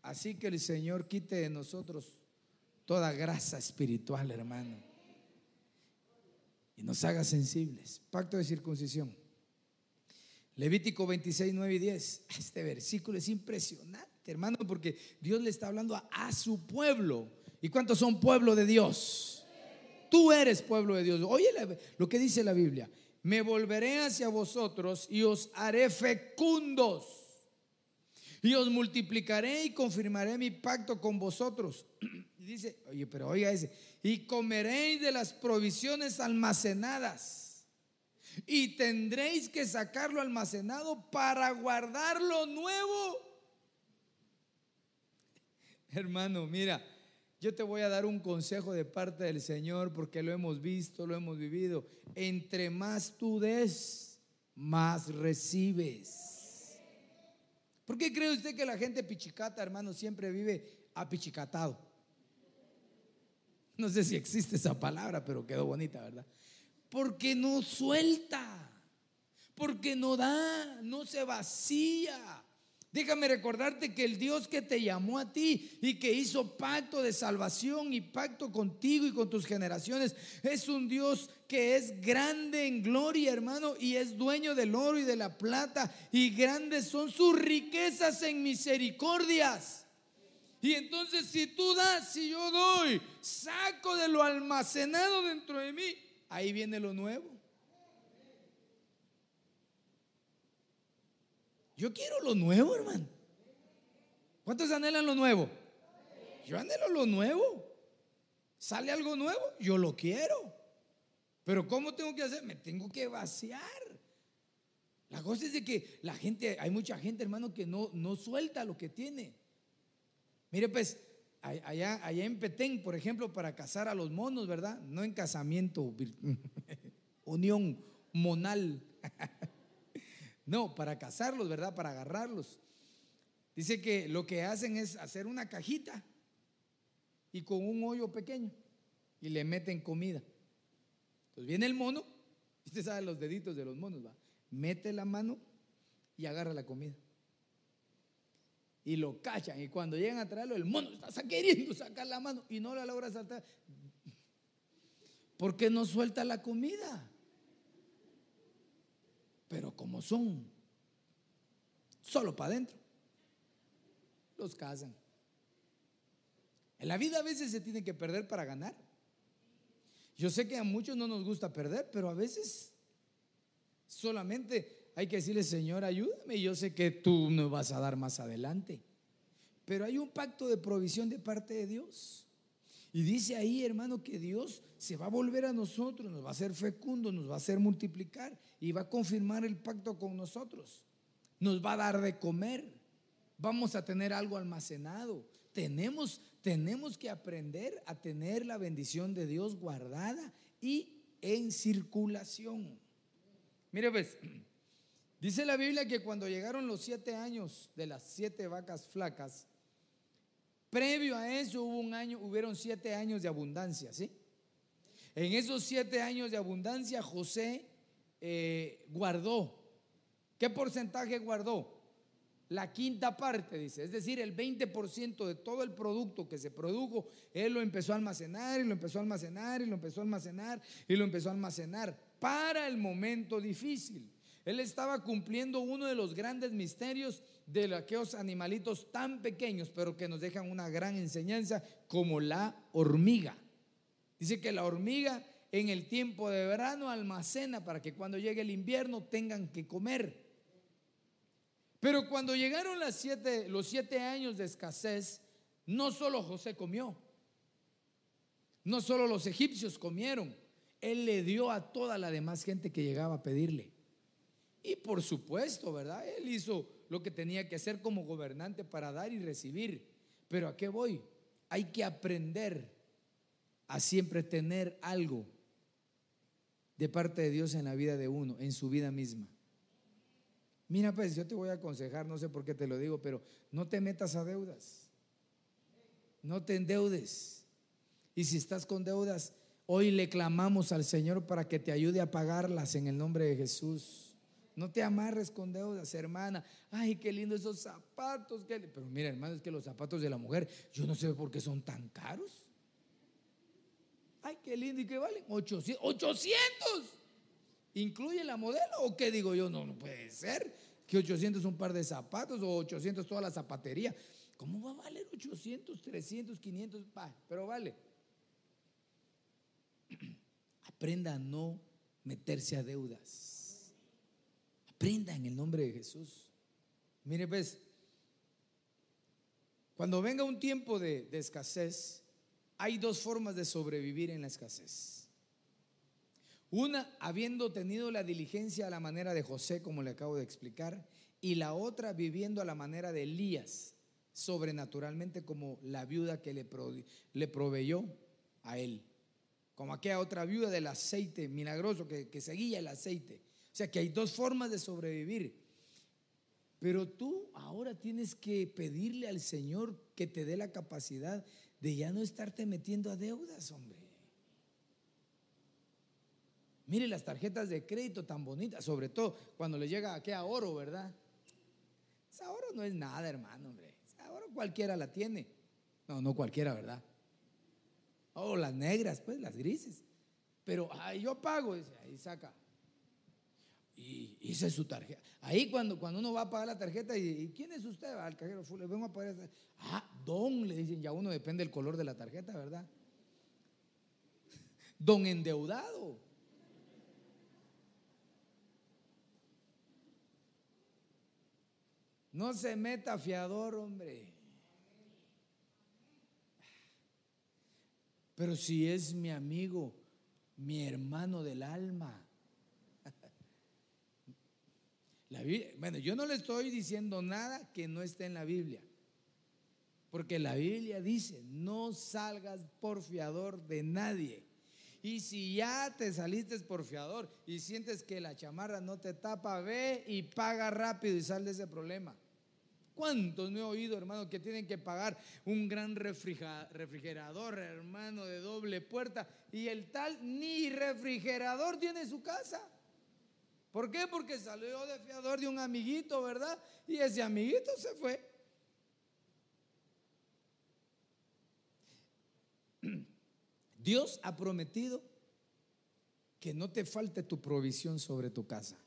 [SPEAKER 1] Así que el Señor quite de nosotros toda grasa espiritual, hermano. Y nos haga sensibles. Pacto de circuncisión. Levítico 26, 9 y 10. Este versículo es impresionante, hermano, porque Dios le está hablando a, su pueblo. ¿Y cuántos son pueblo de Dios? Tú eres pueblo de Dios. Oye lo que dice la Biblia me volveré hacia vosotros y os haré fecundos. Y os multiplicaré y confirmaré mi pacto con vosotros. <clears throat> Dice, oye, pero oiga ese, y comeréis de las provisiones almacenadas. Y tendréis que sacarlo almacenado para guardarlo nuevo. <laughs> Hermano, mira, yo te voy a dar un consejo de parte del Señor porque lo hemos visto, lo hemos vivido. Entre más tú des, más recibes. ¿Por qué cree usted que la gente pichicata, hermano, siempre vive apichicatado? No sé si existe esa palabra, pero quedó bonita, ¿verdad? Porque no suelta, porque no da, no se vacía. Déjame recordarte que el Dios que te llamó a ti y que hizo pacto de salvación y pacto contigo y con tus generaciones es un Dios que es grande en gloria, hermano, y es dueño del oro y de la plata y grandes son sus riquezas en misericordias. Y entonces si tú das, si yo doy, saco de lo almacenado dentro de mí, ahí viene lo nuevo. Yo quiero lo nuevo, hermano. ¿Cuántos anhelan lo nuevo? Yo anhelo lo nuevo. Sale algo nuevo, yo lo quiero. Pero ¿cómo tengo que hacer? Me tengo que vaciar. La cosa es de que la gente, hay mucha gente, hermano, que no, no suelta lo que tiene. Mire, pues, allá, allá en Petén, por ejemplo, para casar a los monos, ¿verdad? No en casamiento, <laughs> unión monal. <laughs> No, para cazarlos, ¿verdad? Para agarrarlos. Dice que lo que hacen es hacer una cajita y con un hoyo pequeño y le meten comida. Entonces viene el mono, <laughs> usted sabe los deditos de los monos, va. Mete la mano y agarra la comida. Y lo cachan. Y cuando llegan a traerlo, el mono está queriendo sacar la mano y no la logra saltar. ¿Por qué no suelta la comida? Pero como son solo para adentro, los casan. En la vida a veces se tiene que perder para ganar. Yo sé que a muchos no nos gusta perder, pero a veces solamente hay que decirle, Señor, ayúdame. Yo sé que tú me vas a dar más adelante. Pero hay un pacto de provisión de parte de Dios. Y dice ahí, hermano, que Dios se va a volver a nosotros, nos va a hacer fecundo, nos va a hacer multiplicar y va a confirmar el pacto con nosotros. Nos va a dar de comer. Vamos a tener algo almacenado. Tenemos, tenemos que aprender a tener la bendición de Dios guardada y en circulación. Mire, pues, dice la Biblia que cuando llegaron los siete años de las siete vacas flacas, Previo a eso hubo un año, hubieron siete años de abundancia, ¿sí? En esos siete años de abundancia José eh, guardó. ¿Qué porcentaje guardó? La quinta parte, dice. Es decir, el 20% de todo el producto que se produjo, él lo empezó a almacenar y lo empezó a almacenar y lo empezó a almacenar y lo empezó a almacenar para el momento difícil. Él estaba cumpliendo uno de los grandes misterios de aquellos animalitos tan pequeños, pero que nos dejan una gran enseñanza, como la hormiga. Dice que la hormiga en el tiempo de verano almacena para que cuando llegue el invierno tengan que comer. Pero cuando llegaron los siete años de escasez, no solo José comió, no solo los egipcios comieron, Él le dio a toda la demás gente que llegaba a pedirle. Y por supuesto, ¿verdad? Él hizo lo que tenía que hacer como gobernante para dar y recibir. Pero ¿a qué voy? Hay que aprender a siempre tener algo de parte de Dios en la vida de uno, en su vida misma. Mira, pues yo te voy a aconsejar, no sé por qué te lo digo, pero no te metas a deudas. No te endeudes. Y si estás con deudas, hoy le clamamos al Señor para que te ayude a pagarlas en el nombre de Jesús. No te amarres con deudas, hermana. Ay, qué lindo esos zapatos. Pero mira, hermano, es que los zapatos de la mujer, yo no sé por qué son tan caros. Ay, qué lindo. ¿Y qué valen? 800. ¡800! ¿Incluye la modelo o qué digo yo? No, no puede ser. Que 800 un par de zapatos o 800 toda la zapatería. ¿Cómo va a valer 800, 300, 500? pero vale. <clears throat> Aprenda a no meterse a deudas. Aprenda en el nombre de Jesús. Mire, pues, cuando venga un tiempo de, escasez, hay dos formas de sobrevivir en la escasez. Una, habiendo tenido la diligencia a la manera de José, como le acabo de explicar, y la otra viviendo a la manera de Elías, sobrenaturalmente como la viuda que le, proveyó a él. Como aquella otra viuda del aceite milagroso que seguía el aceite. O sea que hay dos formas de sobrevivir. Pero tú ahora tienes que pedirle al Señor que te dé la capacidad de ya no estarte metiendo a deudas, hombre. Mire las tarjetas de crédito tan bonitas, sobre todo cuando le llega aquí a oro, ¿verdad? Esa oro no es nada, hermano, hombre. Esa oro cualquiera la tiene. No, no cualquiera, ¿verdad? Oh, las negras, pues, las grises. Pero ahí yo pago, dice, ahí saca y hice su tarjeta. Ahí cuando, cuando uno va a pagar la tarjeta, y, ¿quién es usted? Al cajero, le vengo a pagar. Ah, don, le dicen, ya uno depende del color de la tarjeta, ¿verdad? <laughs> Don endeudado. No se meta fiador, hombre. Pero si es mi amigo, mi hermano del alma bueno, yo no le estoy diciendo nada que no esté en la Biblia. Porque la Biblia dice, no salgas por fiador de nadie. Y si ya te saliste por fiador y sientes que la chamarra no te tapa, ve y paga rápido y sal de ese problema. ¿Cuántos no he oído, hermano, que tienen que pagar un gran refrigerador, hermano, de doble puerta y el tal ni refrigerador tiene su casa? ¿Por qué? Porque salió de fiador de un amiguito, ¿verdad? Y ese amiguito se fue. <clears throat> Dios ha prometido que no te falte tu provisión sobre tu casa.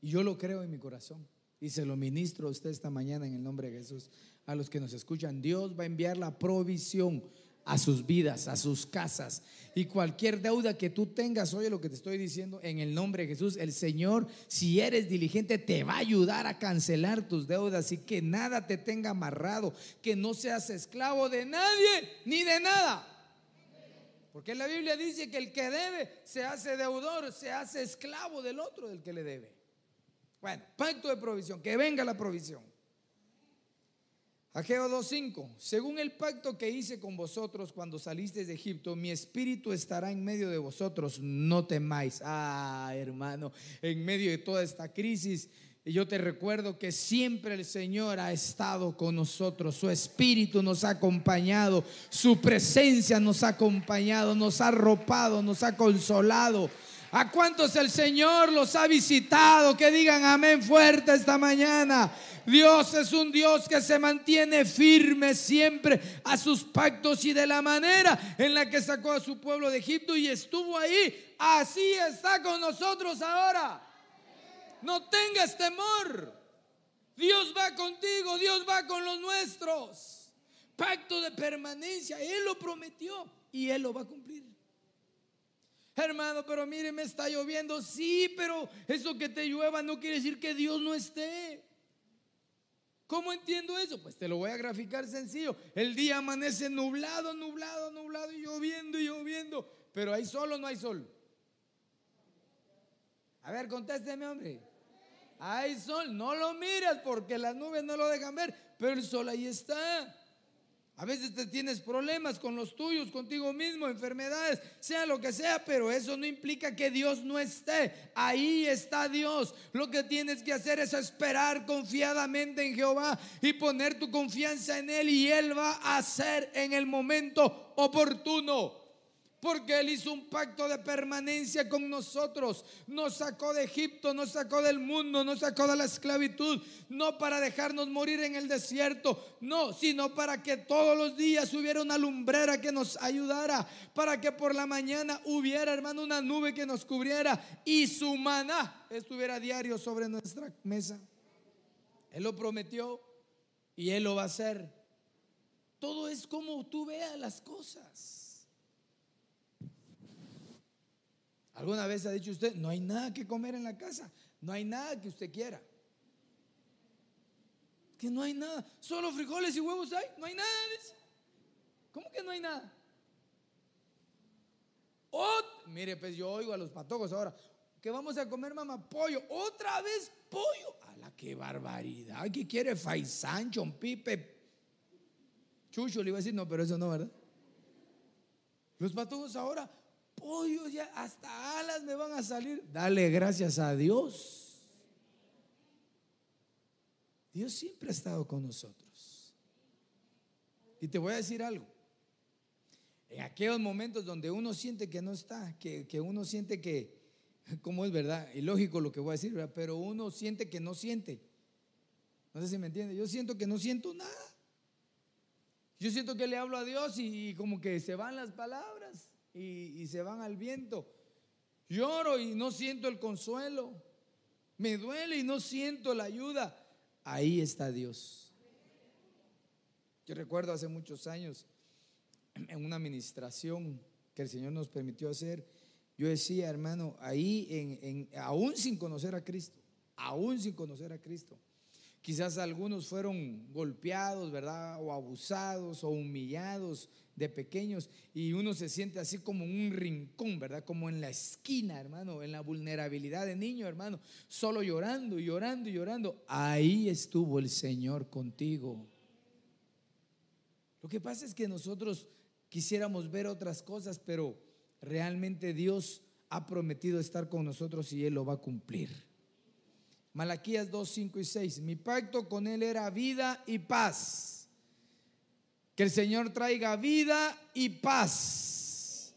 [SPEAKER 1] Y yo lo creo en mi corazón. Y se lo ministro a usted esta mañana en el nombre de Jesús. A los que nos escuchan, Dios va a enviar la provisión a sus vidas, a sus casas. Y cualquier deuda que tú tengas, oye lo que te estoy diciendo, en el nombre de Jesús, el Señor, si eres diligente, te va a ayudar a cancelar tus deudas y que nada te tenga amarrado, que no seas esclavo de nadie ni de nada. Porque la Biblia dice que el que debe se hace deudor, se hace esclavo del otro del que le debe. Bueno, pacto de provisión, que venga la provisión. Ageo 2.5, según el pacto que hice con vosotros cuando salisteis de Egipto, mi espíritu estará en medio de vosotros, no temáis. Ah, hermano, en medio de toda esta crisis, yo te recuerdo que siempre el Señor ha estado con nosotros, su espíritu nos ha acompañado, su presencia nos ha acompañado, nos ha arropado, nos ha consolado. ¿A cuántos el Señor los ha visitado? Que digan amén fuerte esta mañana. Dios es un Dios que se mantiene firme siempre a sus pactos y de la manera en la que sacó a su pueblo de Egipto y estuvo ahí. Así está con nosotros ahora. No tengas temor. Dios va contigo, Dios va con los nuestros. Pacto de permanencia, Él lo prometió y Él lo va a cumplir. Hermano, pero mire, me está lloviendo. Sí, pero eso que te llueva no quiere decir que Dios no esté. ¿Cómo entiendo eso? Pues te lo voy a graficar sencillo. El día amanece nublado, nublado, nublado y lloviendo y lloviendo. Pero hay sol o no hay sol. A ver, contésteme, hombre. Hay sol, no lo miras porque las nubes no lo dejan ver, pero el sol ahí está. A veces te tienes problemas con los tuyos, contigo mismo, enfermedades, sea lo que sea, pero eso no implica que Dios no esté. Ahí está Dios. Lo que tienes que hacer es esperar confiadamente en Jehová y poner tu confianza en Él y Él va a hacer en el momento oportuno. Porque Él hizo un pacto de permanencia con nosotros. Nos sacó de Egipto, nos sacó del mundo, nos sacó de la esclavitud. No para dejarnos morir en el desierto, no, sino para que todos los días hubiera una lumbrera que nos ayudara. Para que por la mañana hubiera, hermano, una nube que nos cubriera y su maná estuviera diario sobre nuestra mesa. Él lo prometió y Él lo va a hacer. Todo es como tú veas las cosas. ¿Alguna vez ha dicho usted, no hay nada que comer en la casa? No hay nada que usted quiera. Que no hay nada. Solo frijoles y huevos hay. No hay nada. ¿Cómo que no hay nada? mire, pues yo oigo a los patojos ahora. Que vamos a comer, mamá, pollo. Otra vez pollo. A la que barbaridad. ¿Qué quiere Faisán, Pipe? Chucho le iba a decir, no, pero eso no, ¿verdad? Los patojos ahora, pollos ya, hasta alas me van a salir. Dale gracias a Dios. Dios siempre ha estado con nosotros. Y te voy a decir algo. En aquellos momentos donde uno siente que no está, que, que uno siente que, como es verdad, y lógico lo que voy a decir, pero uno siente que no siente. No sé si me entiende. Yo siento que no siento nada. Yo siento que le hablo a Dios y como que se van las palabras y, se van al viento. Lloro y no siento el consuelo. Me duele y no siento la ayuda. Ahí está Dios. Yo recuerdo hace muchos años <clears throat> en una administración que el Señor nos permitió hacer, yo decía, hermano, ahí en, aún sin conocer a Cristo, aún sin conocer a Cristo, Quizás algunos fueron golpeados, ¿verdad? O abusados o humillados de pequeños y uno se siente así como un rincón, ¿verdad? Como en la esquina, hermano, en la vulnerabilidad de niño, hermano, solo llorando y llorando y llorando. Ahí estuvo el Señor contigo. Lo que pasa es que nosotros quisiéramos ver otras cosas, pero realmente Dios ha prometido estar con nosotros y Él lo va a cumplir. Malaquías 2, 5 y 6. Mi pacto con Él era vida y paz. Que el Señor traiga vida y paz.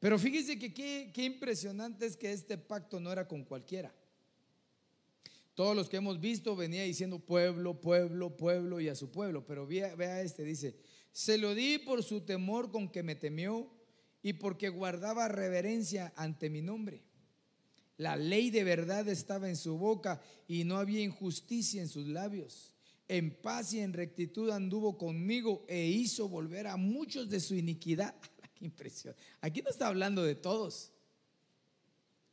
[SPEAKER 1] Pero fíjese que qué, impresionante es que este pacto no era con cualquiera. Todos los que hemos visto venía diciendo pueblo, pueblo, pueblo y a su pueblo. Pero vea, vea este, dice, se lo di por su temor con que me temió y porque guardaba reverencia ante mi nombre. La ley de verdad estaba en su boca y no había injusticia en sus labios. En paz y en rectitud anduvo conmigo e hizo volver a muchos de su iniquidad. <laughs> ¡Qué impresión! Aquí no está hablando de todos.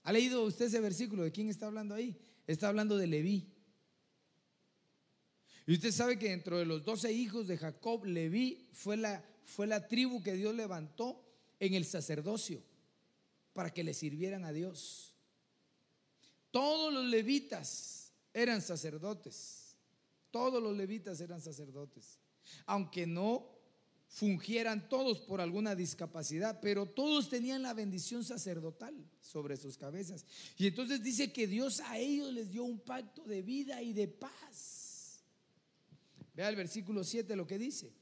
[SPEAKER 1] ¿Ha leído usted ese versículo? ¿De quién está hablando ahí? Está hablando de Leví. Y usted sabe que dentro de los doce hijos de Jacob, Leví fue la, fue la tribu que Dios levantó en el sacerdocio para que le sirvieran a Dios. Todos los levitas eran sacerdotes. Todos los levitas eran sacerdotes. Aunque no fungieran todos por alguna discapacidad, pero todos tenían la bendición sacerdotal sobre sus cabezas. Y entonces dice que Dios a ellos les dio un pacto de vida y de paz. Vea el versículo 7 lo que dice.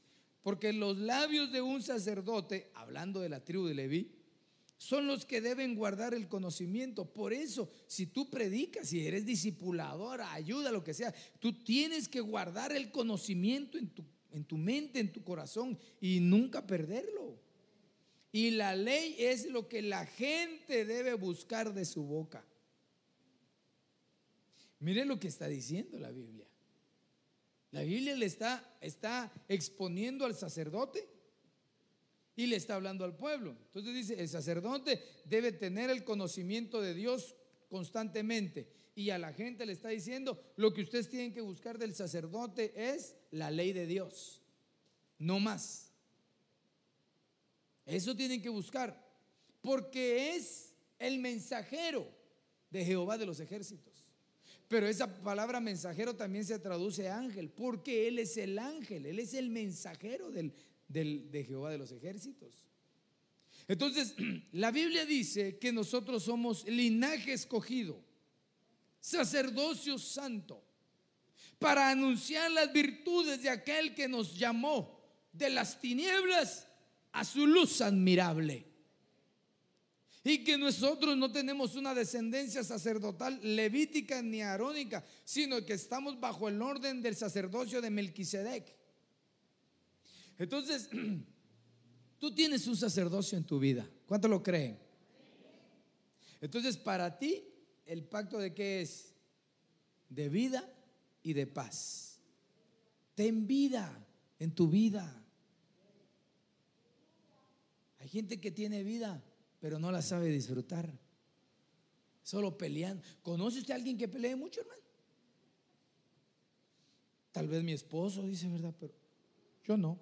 [SPEAKER 1] Porque los labios de un sacerdote, hablando de la tribu de Leví, son los que deben guardar el conocimiento. Por eso, si tú predicas, si eres discipuladora, ayuda, lo que sea, tú tienes que guardar el conocimiento en tu, en tu mente, en tu corazón y nunca perderlo. Y la ley es lo que la gente debe buscar de su boca. Mire lo que está diciendo la Biblia. La Biblia le está, está exponiendo al sacerdote y le está hablando al pueblo. Entonces dice, el sacerdote debe tener el conocimiento de Dios constantemente. Y a la gente le está diciendo, lo que ustedes tienen que buscar del sacerdote es la ley de Dios, no más. Eso tienen que buscar, porque es el mensajero de Jehová de los ejércitos. Pero esa palabra mensajero también se traduce ángel, porque Él es el ángel, Él es el mensajero del, de Jehová de los ejércitos. Entonces, <clears throat> la Biblia dice que nosotros somos linaje escogido, sacerdocio santo, para anunciar las virtudes de aquel que nos llamó de las tinieblas a su luz admirable. Y que nosotros no tenemos una descendencia sacerdotal levítica ni arónica, sino que estamos bajo el orden del sacerdocio de Melquisedec. Entonces, <clears throat> tú tienes un sacerdocio en tu vida. ¿Cuánto lo creen? Entonces, para ti, el pacto de qué es? De vida y de paz. Ten vida en tu vida. Hay gente que tiene vida, pero no la sabe disfrutar. Solo peleando. ¿Conoce usted a alguien que pelee mucho, hermano? Tal vez mi esposo, dice verdad, pero yo no.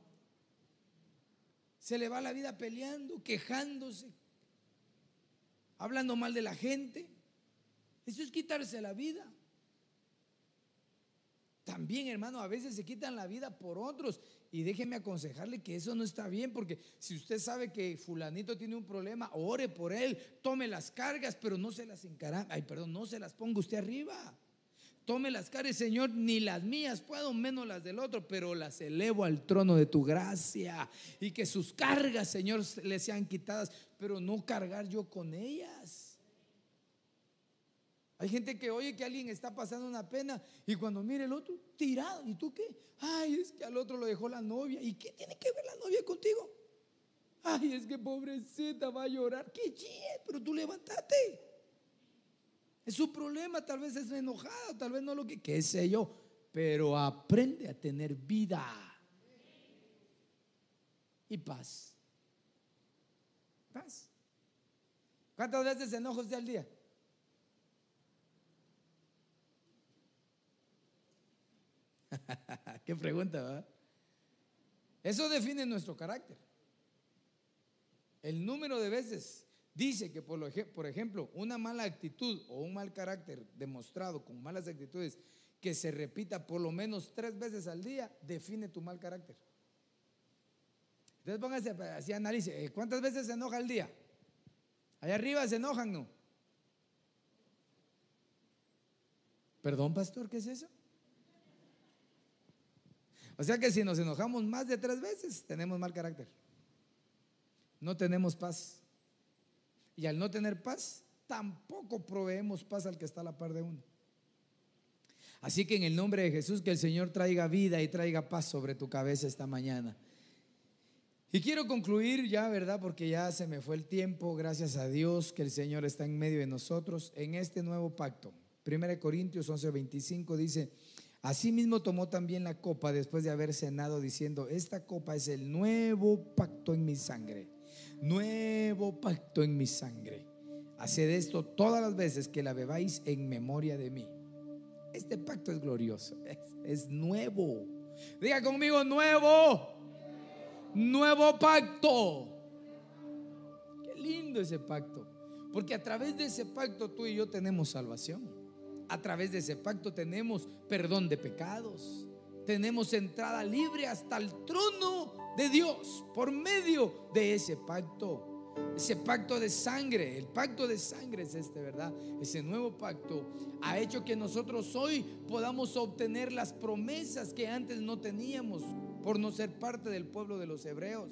[SPEAKER 1] Se le va la vida peleando, quejándose, hablando mal de la gente. Eso es quitarse la vida. También, hermano, a veces se quitan la vida por otros. Y déjeme aconsejarle que eso no está bien, porque si usted sabe que fulanito tiene un problema, ore por él, tome las cargas, pero no se las encara, ay, perdón, no se las ponga usted arriba. Tome las cargas, Señor, ni las mías puedo, menos las del otro, pero las elevo al trono de tu gracia. Y que sus cargas, Señor, le sean quitadas, pero no cargar yo con ellas. Hay gente que oye que alguien está pasando una pena y cuando mire el otro, tirado. ¿Y tú qué? Ay, es que al otro lo dejó la novia. ¿Y qué tiene que ver la novia contigo? Ay, es que pobrecita va a llorar. ¡Qué chie! Pero tú levántate. Es su problema, tal vez es enojada, tal vez no lo que, qué sé yo. Pero aprende a tener vida y paz. Paz. ¿Cuántas veces enojos de al día? <laughs> Qué pregunta, ¿verdad? Eso define nuestro carácter. El número de veces dice que, por, por ejemplo, una mala actitud o un mal carácter demostrado con malas actitudes que se repita por lo menos tres veces al día, define tu mal carácter. Entonces póngase así analice, eh, ¿cuántas veces se enoja al día? Allá arriba se enojan, ¿no? Perdón, pastor, ¿qué es eso? O sea que si nos enojamos más de tres veces, tenemos mal carácter. No tenemos paz. Y al no tener paz, tampoco proveemos paz al que está a la par de uno. Así que en el nombre de Jesús, que el Señor traiga vida y traiga paz sobre tu cabeza esta mañana. Y quiero concluir ya, ¿verdad? Porque ya se me fue el tiempo, gracias a Dios que el Señor está en medio de nosotros en este nuevo pacto. 1 Corintios 11:25 dice, Asimismo tomó también la copa después de haber cenado diciendo, esta copa es el nuevo pacto en mi sangre, nuevo pacto en mi sangre. Haced esto todas las veces que la bebáis en memoria de mí. Este pacto es glorioso, es, nuevo. Diga conmigo, nuevo, nuevo pacto. Qué lindo ese pacto, porque a través de ese pacto tú y yo tenemos salvación a través de ese pacto tenemos perdón de pecados. Tenemos entrada libre hasta el trono de Dios por medio de ese pacto. Ese pacto de sangre, el pacto de sangre es este, ¿verdad? Ese nuevo pacto ha hecho que nosotros hoy podamos obtener las promesas que antes no teníamos por no ser parte del pueblo de los hebreos.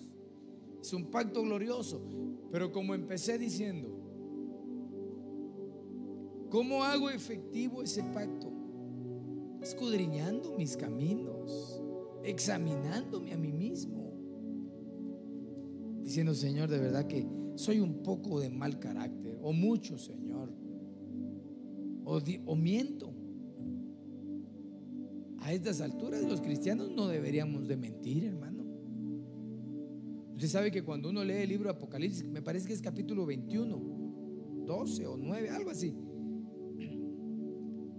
[SPEAKER 1] Es un pacto glorioso, pero como empecé diciendo, ¿Cómo hago efectivo ese pacto? Escudriñando mis caminos, examinándome a mí mismo, diciendo, Señor, de verdad que soy un poco de mal carácter, o mucho, Señor, o, miento. A estas alturas los cristianos no deberíamos de mentir, hermano. Usted sabe que cuando uno lee el libro Apocalipsis, me parece que es capítulo 21, 12 o 9, algo así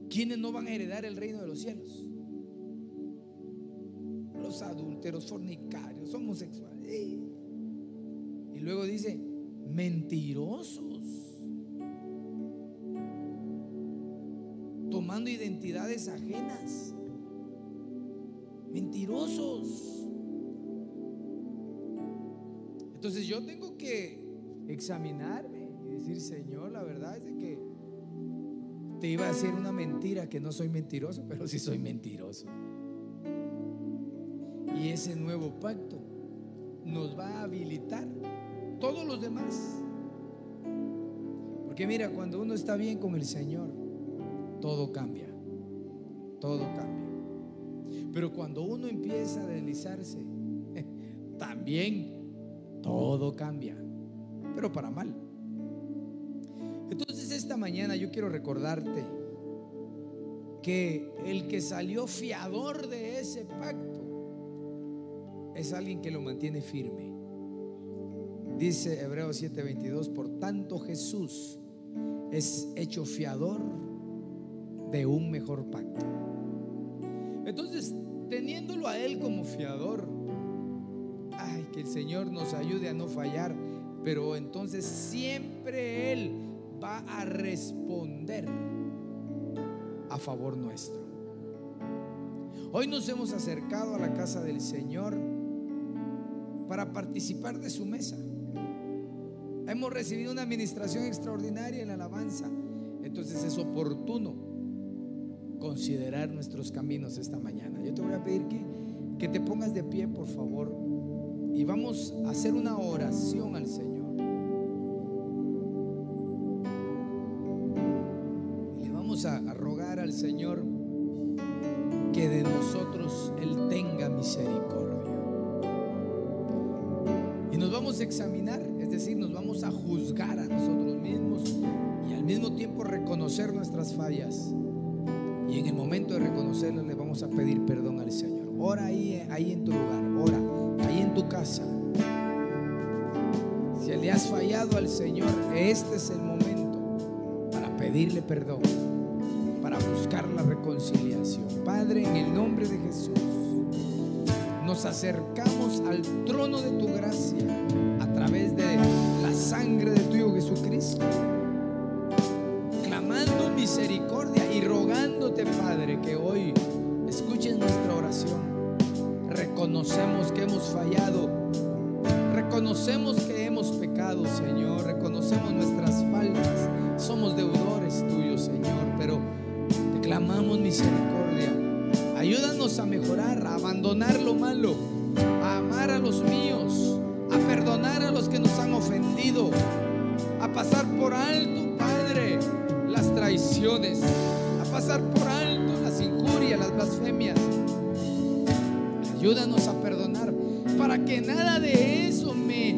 [SPEAKER 1] ¿quiénes no van a heredar el reino de los cielos? Los adúlteros, fornicarios, homosexuales. Y luego dice, mentirosos, tomando identidades ajenas, mentirosos. Entonces yo tengo que examinarme y decir, Señor, la verdad es que te iba a decir una mentira, que no soy mentiroso, pero sí soy mentiroso. Y ese nuevo pacto nos va a habilitar todos los demás. Porque mira, cuando uno está bien con el Señor, todo cambia. Todo cambia. Pero cuando uno empieza a deslizarse, <laughs> también todo cambia. Pero para mal. Mañana yo quiero recordarte que el que salió fiador de ese pacto es alguien que lo mantiene firme. Dice Hebreos 7:22, por tanto Jesús es hecho fiador de un mejor pacto. Entonces, teniéndolo a Él como fiador, ay, que el Señor nos ayude a no fallar, pero entonces siempre Él va a responder a favor nuestro. Hoy nos hemos acercado a la casa del Señor para participar de su mesa. Hemos recibido una administración extraordinaria en la alabanza. Entonces es oportuno considerar nuestros caminos esta mañana. Yo te voy a pedir que, que te pongas de pie, por favor, y vamos a hacer una oración al Señor. Al Señor que de nosotros Él tenga misericordia. Y nos vamos a examinar, es decir, nos vamos a juzgar a nosotros mismos y al mismo tiempo reconocer nuestras fallas. Y en el momento de reconocerlas le vamos a pedir perdón al Señor. Ora ahí, ahí en tu lugar, ora, ahí en tu casa. Si le has fallado al Señor, este es el momento para pedirle perdón, la reconciliación. Padre, en el nombre de Jesús, nos acercamos al trono de tu gracia a través de la sangre de tu Hijo Jesucristo, clamando misericordia y rogándote, Padre, que hoy escuches nuestra oración. Reconocemos que hemos fallado, reconocemos que hemos pecado, Señor, reconocemos nuestras lo malo, a amar a los míos, a perdonar a los que nos han ofendido, a pasar por alto, Padre, las traiciones, a pasar por alto las injurias, las blasfemias. Ayúdanos a perdonar para que nada de eso me,